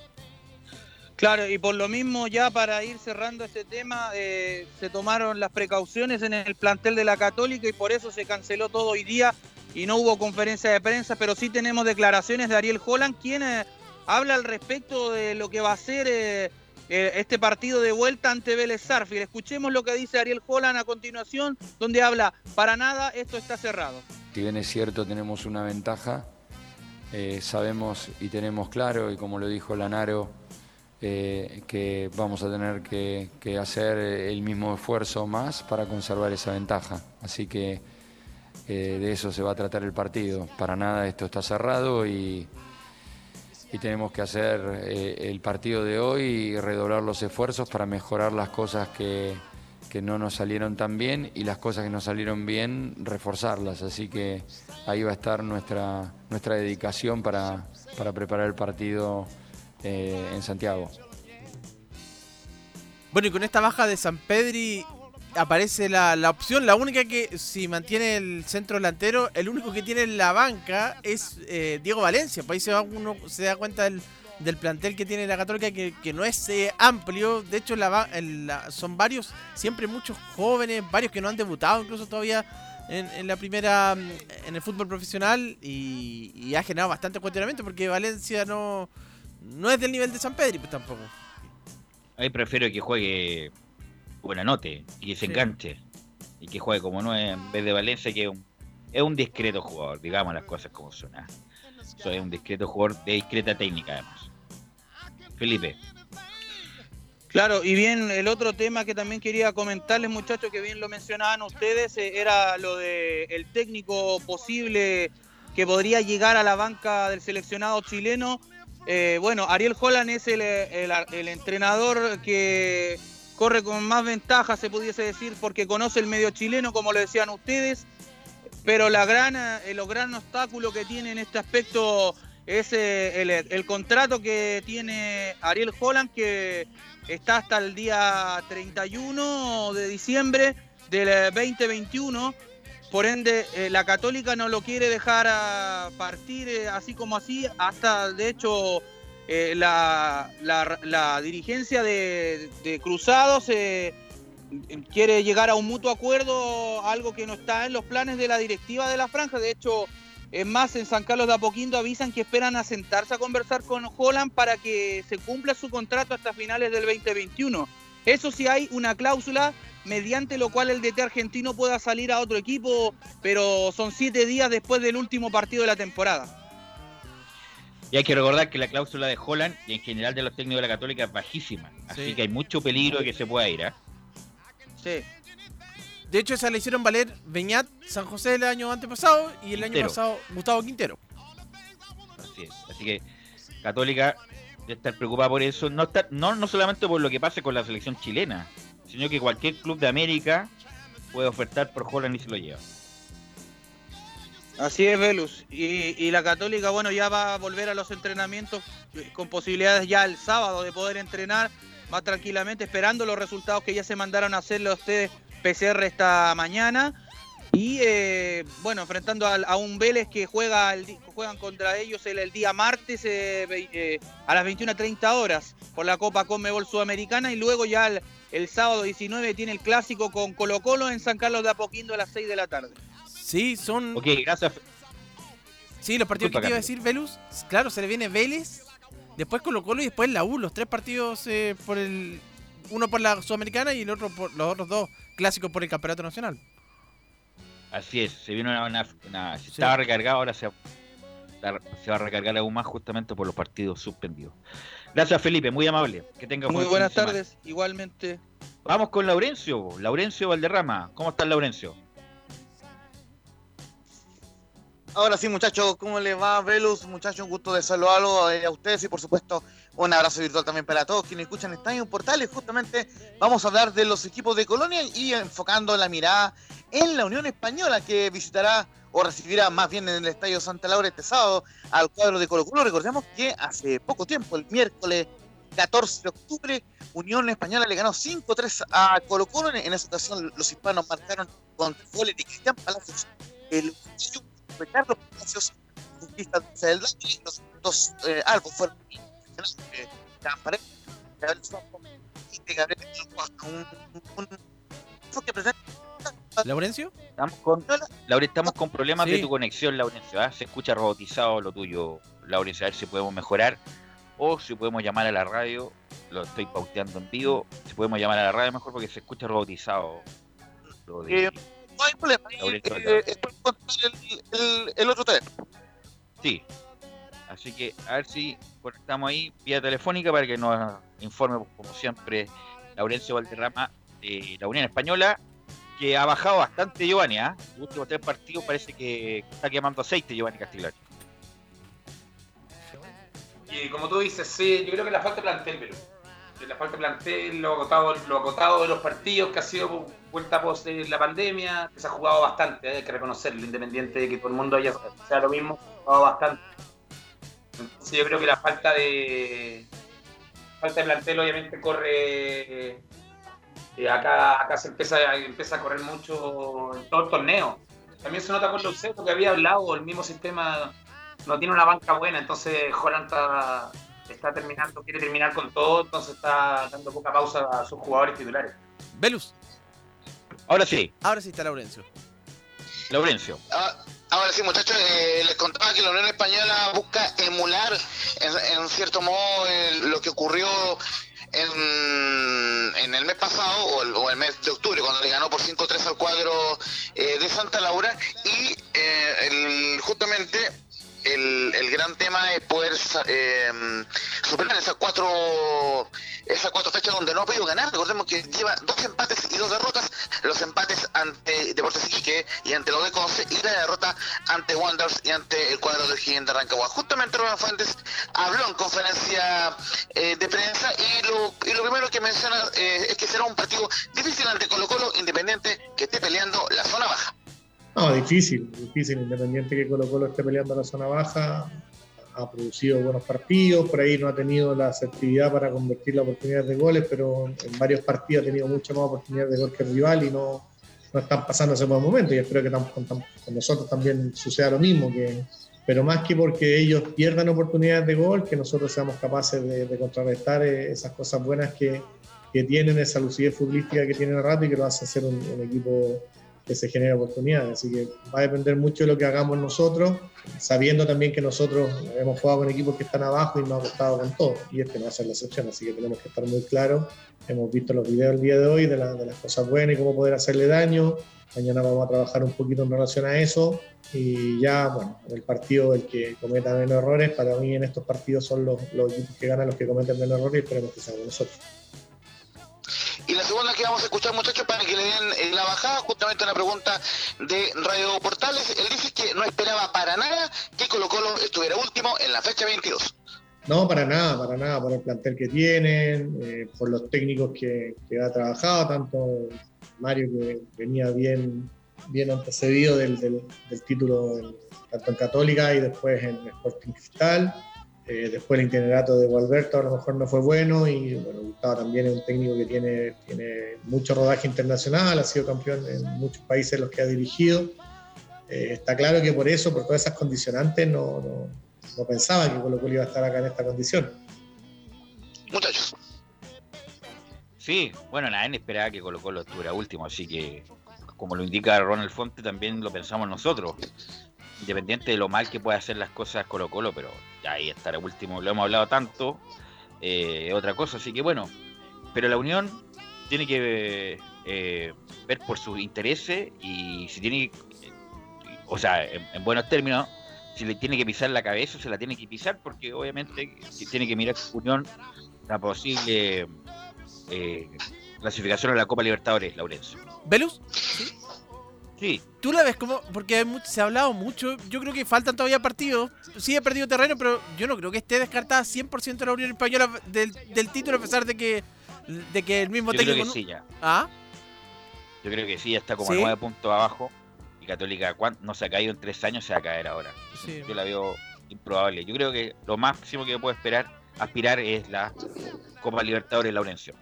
Claro, y por lo mismo, ya para ir cerrando este tema, eh, se tomaron las precauciones en el plantel de la Católica y por eso se canceló todo hoy día y no hubo conferencia de prensa, pero sí tenemos declaraciones de Ariel Holland, quien eh, habla al respecto de lo que va a ser eh, este partido de vuelta ante Vélez Sarfield. Escuchemos lo que dice Ariel Holland a continuación, donde habla, para nada, esto está cerrado. Si bien es cierto tenemos una ventaja, sabemos y tenemos claro, y como lo dijo Lanaro, eh, que vamos a tener que, hacer el mismo esfuerzo más para conservar esa ventaja. Así que eh, de eso se va a tratar el partido. Para nada esto está cerrado y, y tenemos que hacer eh, el partido de hoy y redoblar los esfuerzos para mejorar las cosas que, que no nos salieron tan bien y las cosas que nos salieron bien, reforzarlas. Así que ahí va a estar nuestra, nuestra dedicación para, para preparar el partido eh, en Santiago. Bueno, y con esta baja de San Pedri aparece la, la opción, la única que si mantiene el centro delantero, el único que tiene en la banca es eh, Diego Valencia. Por ahí se, va uno se da cuenta del, del plantel que tiene la Católica, que, que no es eh, amplio. De hecho, son varios, siempre muchos jóvenes, varios que no han debutado incluso todavía en, en la primera, mm, en el fútbol profesional. Y, y ha generado bastante cuestionamiento porque Valencia no, no es del nivel de San Pedri, pues tampoco. ahí prefiero que juegue Buenanote y que se Sí. enganche y que juegue como no en vez de Valencia, que es un, es un discreto jugador, digamos las cosas como son. ¿ah? Eso es un discreto jugador de discreta técnica, además. Felipe. Claro, y bien, el otro tema que también quería comentarles, muchachos, que bien lo mencionaban ustedes, eh, era lo de el técnico posible que podría llegar a la banca del seleccionado chileno. Eh, bueno, Ariel Holland es el, entrenador que corre con más ventaja, se pudiese decir, porque conoce el medio chileno, como lo decían ustedes. Pero la gran, eh, el gran obstáculo que tiene en este aspecto es eh, el, el contrato que tiene Ariel Holland, que está hasta el día 31 de diciembre del eh, 2021. Por ende, eh, la Católica no lo quiere dejar a partir eh, así como así, hasta de hecho eh, la, la- la dirigencia de, de Cruzados eh, quiere llegar a un mutuo acuerdo, algo que no está en los planes de la directiva de la franja. De hecho, es más, en San Carlos de Apoquindo avisan que esperan a sentarse a conversar con Holland para que se cumpla su contrato hasta finales del 2021. Eso sí hay una cláusula mediante lo cual el DT argentino pueda salir a otro equipo, pero son siete días después del último partido de la temporada. Y hay que recordar que la cláusula de Holland y en general de los técnicos de la Católica es bajísima. Así Sí. que hay mucho peligro de que se pueda ir. ¿ah? Sí. De hecho, esa le hicieron valer Beñat San José el año antepasado y el año pasado Gustavo Quintero. Así es. Así que Católica debe estar preocupada por eso. No, está, no, no solamente por lo que pase con la selección chilena, sino que cualquier club de América puede ofertar por Holland y se lo lleva. Así es, Velus. Y, y la Católica, bueno, ya va a volver a los entrenamientos eh, con posibilidades ya el sábado de poder entrenar más tranquilamente, esperando los resultados que ya se mandaron a hacerle a ustedes PCR esta mañana. Y eh, bueno, enfrentando a, un Vélez que juega el juegan contra ellos el, el día martes eh, eh, a las 21.30 horas por la Copa Conmebol Sudamericana y luego ya el, el sábado 19 tiene el clásico con Colo Colo en San Carlos de Apoquindo a las 6 de la tarde. Sí, son. Ok, gracias. Sí, los partidos Disculpa, que te iba a decir, Velus. Claro, se le viene Vélez, después Colo Colo y después la U. Los tres partidos eh, por el. Uno por la Sudamericana y el otro por los otros dos clásicos por el Campeonato Nacional. Así es, se viene una, una- una- se estaba recargado, ahora se, va- se va a recargar aún más justamente por los partidos suspendidos. Gracias Felipe, muy amable. Que tenga Muy buenas semana. tardes, igualmente. Vamos con Laurencio, Laurencio Valderrama. ¿Cómo estás Laurencio? Ahora sí, muchachos, ¿cómo les va, Velus? Muchachos, un gusto de saludarlos eh, a ustedes y, por supuesto, un abrazo virtual también para todos quienes escuchan Estadio Portales. Justamente vamos a hablar de los equipos de Colonia y enfocando la mirada en la Unión Española, que visitará o recibirá más bien en el Estadio Santa Laura este sábado al cuadro de Colo Colo. Recordemos que hace poco tiempo, el miércoles 14 de octubre, Unión Española le ganó 5-3 a Colo Colo. En, esa ocasión los hispanos marcaron con goles de Cristian Palacios, el Ricardo Palacios, conquista del los dos eh, fueron eh, Gabriel Gabriel un, un, que presenta ¿Laurencio? Estamos con, Laure, estamos con problemas de tu conexión, Laurencio. ¿ah? Se escucha robotizado lo tuyo, Laurencio. A ver si podemos mejorar o si podemos llamar a la radio. Lo estoy pauteando en vivo. Si podemos llamar a la radio mejor porque se escucha robotizado. Lo de- Eh, no hay problema. eh, eh, el otro teléfono. Sí. Así que a ver si conectamos ahí vía telefónica para que nos informe, como siempre, Laurencio Valderrama de la Unión Española, que ha bajado bastante Giovanni, ¿ah? Los últimos tres partidos parece que está quemando aceite Giovanni Castiglione. Y como tú dices, sí, yo creo que la falta de plantel, pero la falta de plantel, lo agotado, lo agotado de los partidos que ha sido vuelta post la pandemia, se ha jugado bastante, hay que reconocerlo, independiente de que todo el mundo haya sea lo mismo, ha jugado bastante. Entonces yo creo que la falta de falta de plantel obviamente corre eh, acá, acá se empieza, empieza a correr mucho en todo el torneo. También se nota con los que había hablado, el mismo sistema no tiene una banca buena, entonces Holland está, está terminando, quiere terminar con todo, entonces está dando poca pausa a sus jugadores titulares. Velus. Ahora sí. Ahora sí está Laurencio. Laurencio. Ah, Ahora sí, muchachos, eh, les contaba que la Unión Española busca emular, en, en cierto modo, lo que ocurrió en, en el mes pasado, o el, mes de octubre, cuando le ganó por 5-3 al cuadro eh, de Santa Laura, y eh, justamente el, el gran tema es poder eh, superar esas cuatro esas cuatro fechas donde no ha podido ganar. Recordemos que lleva dos empates y dos derrotas. Los empates ante Deportes Iquique y ante la de Conce y la derrota ante Wanderers y ante el cuadro del Gigante de Rancagua. Justamente Rubén Fuentes habló en conferencia eh, de prensa y lo, y lo primero que menciona eh, es que será un partido difícil ante Colo Colo Independiente que esté peleando la zona baja. No, difícil, difícil, independiente que Colo Colo esté peleando la zona baja, ha producido buenos partidos, por ahí no ha tenido la asertividad para convertir las oportunidades de goles, pero en varios partidos ha tenido mucha más oportunidades de gol que el rival y no, no están pasando ese buen momento y espero que con, con nosotros también suceda lo mismo, que, pero más que porque ellos pierdan oportunidades de gol, que nosotros seamos capaces de, de contrarrestar eh, esas cosas buenas que, que tienen, esa lucidez futbolística que tienen rato y que lo hacen ser un, un equipo que se genera oportunidades. Así que va a depender mucho de lo que hagamos nosotros, sabiendo también que nosotros hemos jugado con equipos que están abajo y nos ha costado con todo. Y este no va a ser la excepción, así que tenemos que estar muy claros. Hemos visto los videos el día de hoy de, la- de las cosas buenas y cómo poder hacerle daño. Mañana vamos a trabajar un poquito en relación a eso. Y ya, bueno, en el partido el que cometa menos errores, para mí en estos partidos son los, los equipos que ganan los que cometen menos errores y esperemos que seamos nosotros. Y la segunda que vamos a escuchar, muchachos, para que le den eh, la bajada, justamente una pregunta de Radio Portales. Él dice que no esperaba para nada que Colo Colo estuviera último en la fecha 22. No, para nada, para nada, por el plantel que tienen, eh, por los técnicos que, ha trabajado, tanto Mario que venía bien, bien antecedido del, del- título tanto en Católica y después en Sporting Cristal. Eh, después el itinerato de Gualberto a lo mejor no fue bueno y bueno, Gustavo también es un técnico que tiene, tiene mucho rodaje internacional, ha sido campeón en muchos países en los que ha dirigido. Eh, está claro que por eso, por todas esas condicionantes, no, no, no pensaba que Colo Colo iba a estar acá en esta condición. Muchachos. Sí, bueno, nadie esperaba que Colo Colo estuviera último, así que, como lo indica Ronald Fonte, también lo pensamos nosotros. Independiente de lo mal que pueda hacer las cosas Colo Colo, pero ahí estar último, lo hemos hablado tanto, eh, otra cosa, así que bueno, pero la Unión tiene que eh, ver por sus intereses y si tiene, o sea, en, en buenos términos, si le tiene que pisar la cabeza, se la tiene que pisar, porque obviamente que tiene que mirar Unión la posible eh, clasificación a la Copa Libertadores, Laurencio. ¿Velus? Sí. ¿Tú la ves como.? Porque hay mucho- se ha hablado mucho. Yo creo que faltan todavía partidos. Sí, ha perdido terreno, pero yo no creo que esté descartada 100% la Unión Española del, del título, a pesar de que, de que el mismo Yo creo técnico. que no- sí, ya. ¿Ah? Yo creo que sí, ya está como ¿Sí? a nueve puntos abajo. Y Católica ¿cuán- no se ha caído en tres años, se va a caer ahora. Sí. Yo la veo improbable. Yo creo que lo máximo que puedo esperar, aspirar, es la Copa Libertadores Laurencio.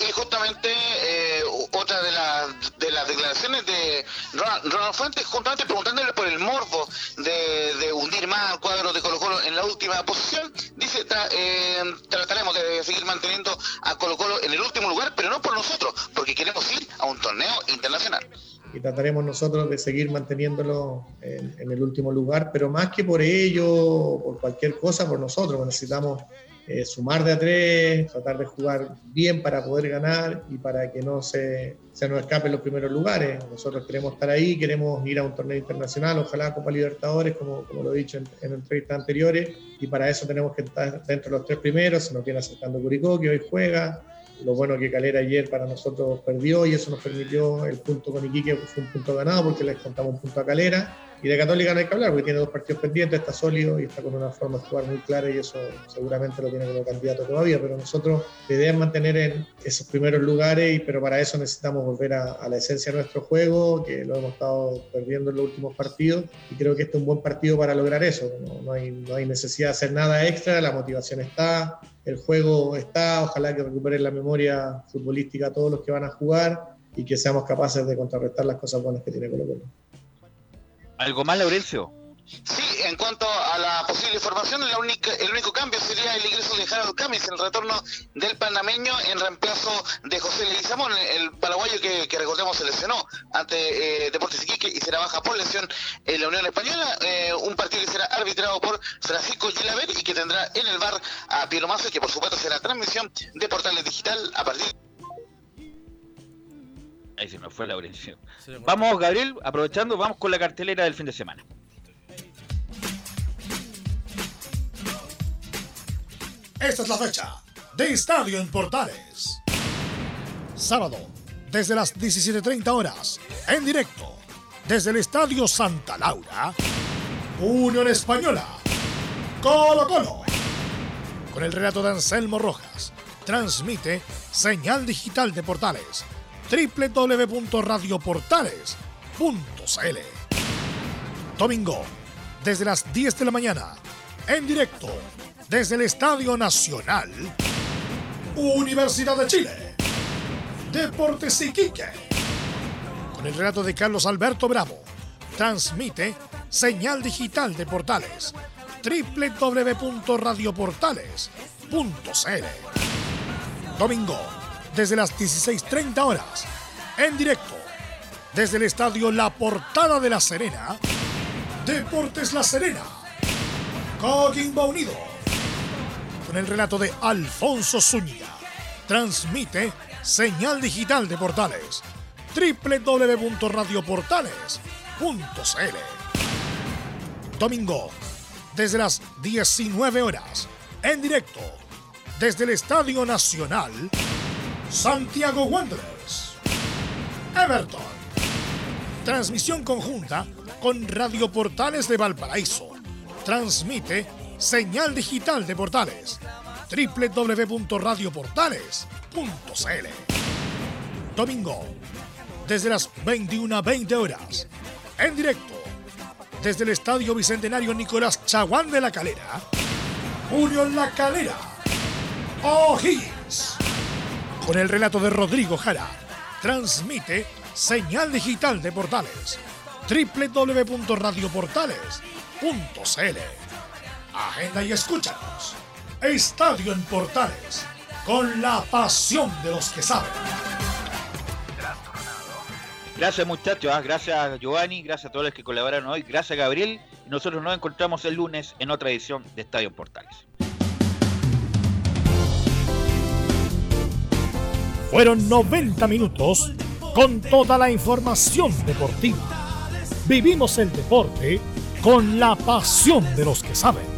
Y justamente eh, otra de, las de las declaraciones de Ronald, Ronald Fuentes, justamente preguntándole por el morbo de, de hundir más al cuadro de Colo Colo en la última posición, dice, tra- eh, trataremos de seguir manteniendo a Colo Colo en el último lugar, pero no por nosotros, porque queremos ir a un torneo internacional. y trataremos nosotros de seguir manteniéndolo en, en el último lugar, pero más que por ello, por cualquier cosa, por nosotros, necesitamos eh, sumar de a tres, tratar de jugar bien para poder ganar y para que no se, se nos escapen los primeros lugares. Nosotros queremos estar ahí, queremos ir a un torneo internacional, ojalá Copa Libertadores, como, como lo he dicho en, en entrevistas anteriores, y para eso tenemos que estar dentro de los tres primeros, se nos viene acercando Curicó, que hoy juega, lo bueno que Calera ayer para nosotros perdió y eso nos permitió el punto con Iquique, que fue un punto ganado porque les contamos un punto a Calera. Y de Católica no hay que hablar porque tiene dos partidos pendientes, está sólido y está con una forma de jugar muy clara y eso seguramente lo tiene como candidato todavía. Pero nosotros la idea es mantener en esos primeros lugares, y, pero para eso necesitamos volver a, a la esencia de nuestro juego, que lo hemos estado perdiendo en los últimos partidos. Y creo que este es un buen partido para lograr eso. No, no hay, no hay necesidad de hacer nada extra, la motivación está, el juego está, ojalá que recuperen la memoria futbolística a todos los que van a jugar y que seamos capaces de contrarrestar las cosas buenas que tiene Colo Colo. ¿Algo más, Laurencio? Sí, en cuanto a la posible formación, la única, el único cambio sería el ingreso de Harold Camis, el retorno del panameño en reemplazo de José Leguizamón, el paraguayo que, que recordemos se lesionó ante eh, Deportes Iquique y será baja por lesión en la Unión Española, eh, un partido que será arbitrado por Francisco Gilaver y que tendrá en el bar a Piero Mazo que por supuesto será transmisión de Portales Digital a partir Ahí se nos fue Laurencio. Vamos, Gabriel, aprovechando, vamos con la cartelera del fin de semana. Esta es la fecha de Estadio en Portales. Sábado, desde las 17.30 horas, en directo, desde el Estadio Santa Laura, Unión Española, Colo Colo. Con el relato de Anselmo Rojas, transmite señal digital de Portales, www.radioportales.cl. Domingo, desde las 10 de la mañana, en directo, desde el Estadio Nacional, Universidad de Chile, Deportes Iquique. Con el relato de Carlos Alberto Bravo, transmite señal digital de Portales, www.radioportales.cl. Domingo, desde las 16.30 horas, en directo, desde el Estadio La Portada de La Serena, Deportes La Serena, Coquimbo Unido. Con el relato de Alfonso Zúñiga, transmite señal digital de Portales, www.radioportales.cl. Domingo, desde las 19 horas, en directo, desde el Estadio Nacional, Santiago Wanderers, Everton. Transmisión conjunta con Radio Portales de Valparaíso. Transmite señal digital de Portales. www.radioportales.cl Domingo, desde las 21.20 horas, en directo, desde el Estadio Bicentenario Nicolás Chaguán de la Calera, Unión La Calera, O'Higgins. Con el relato de Rodrigo Jara, transmite señal digital de Portales, www.radioportales.cl. Agenda y escúchanos. Estadio en Portales, con la pasión de los que saben. Gracias muchachos, ah, gracias Giovanni, gracias a todos los que colaboraron hoy, gracias Gabriel. Y nosotros nos encontramos el lunes en otra edición de Estadio en Portales. Fueron 90 minutos con toda la información deportiva. Vivimos el deporte con la pasión de los que saben.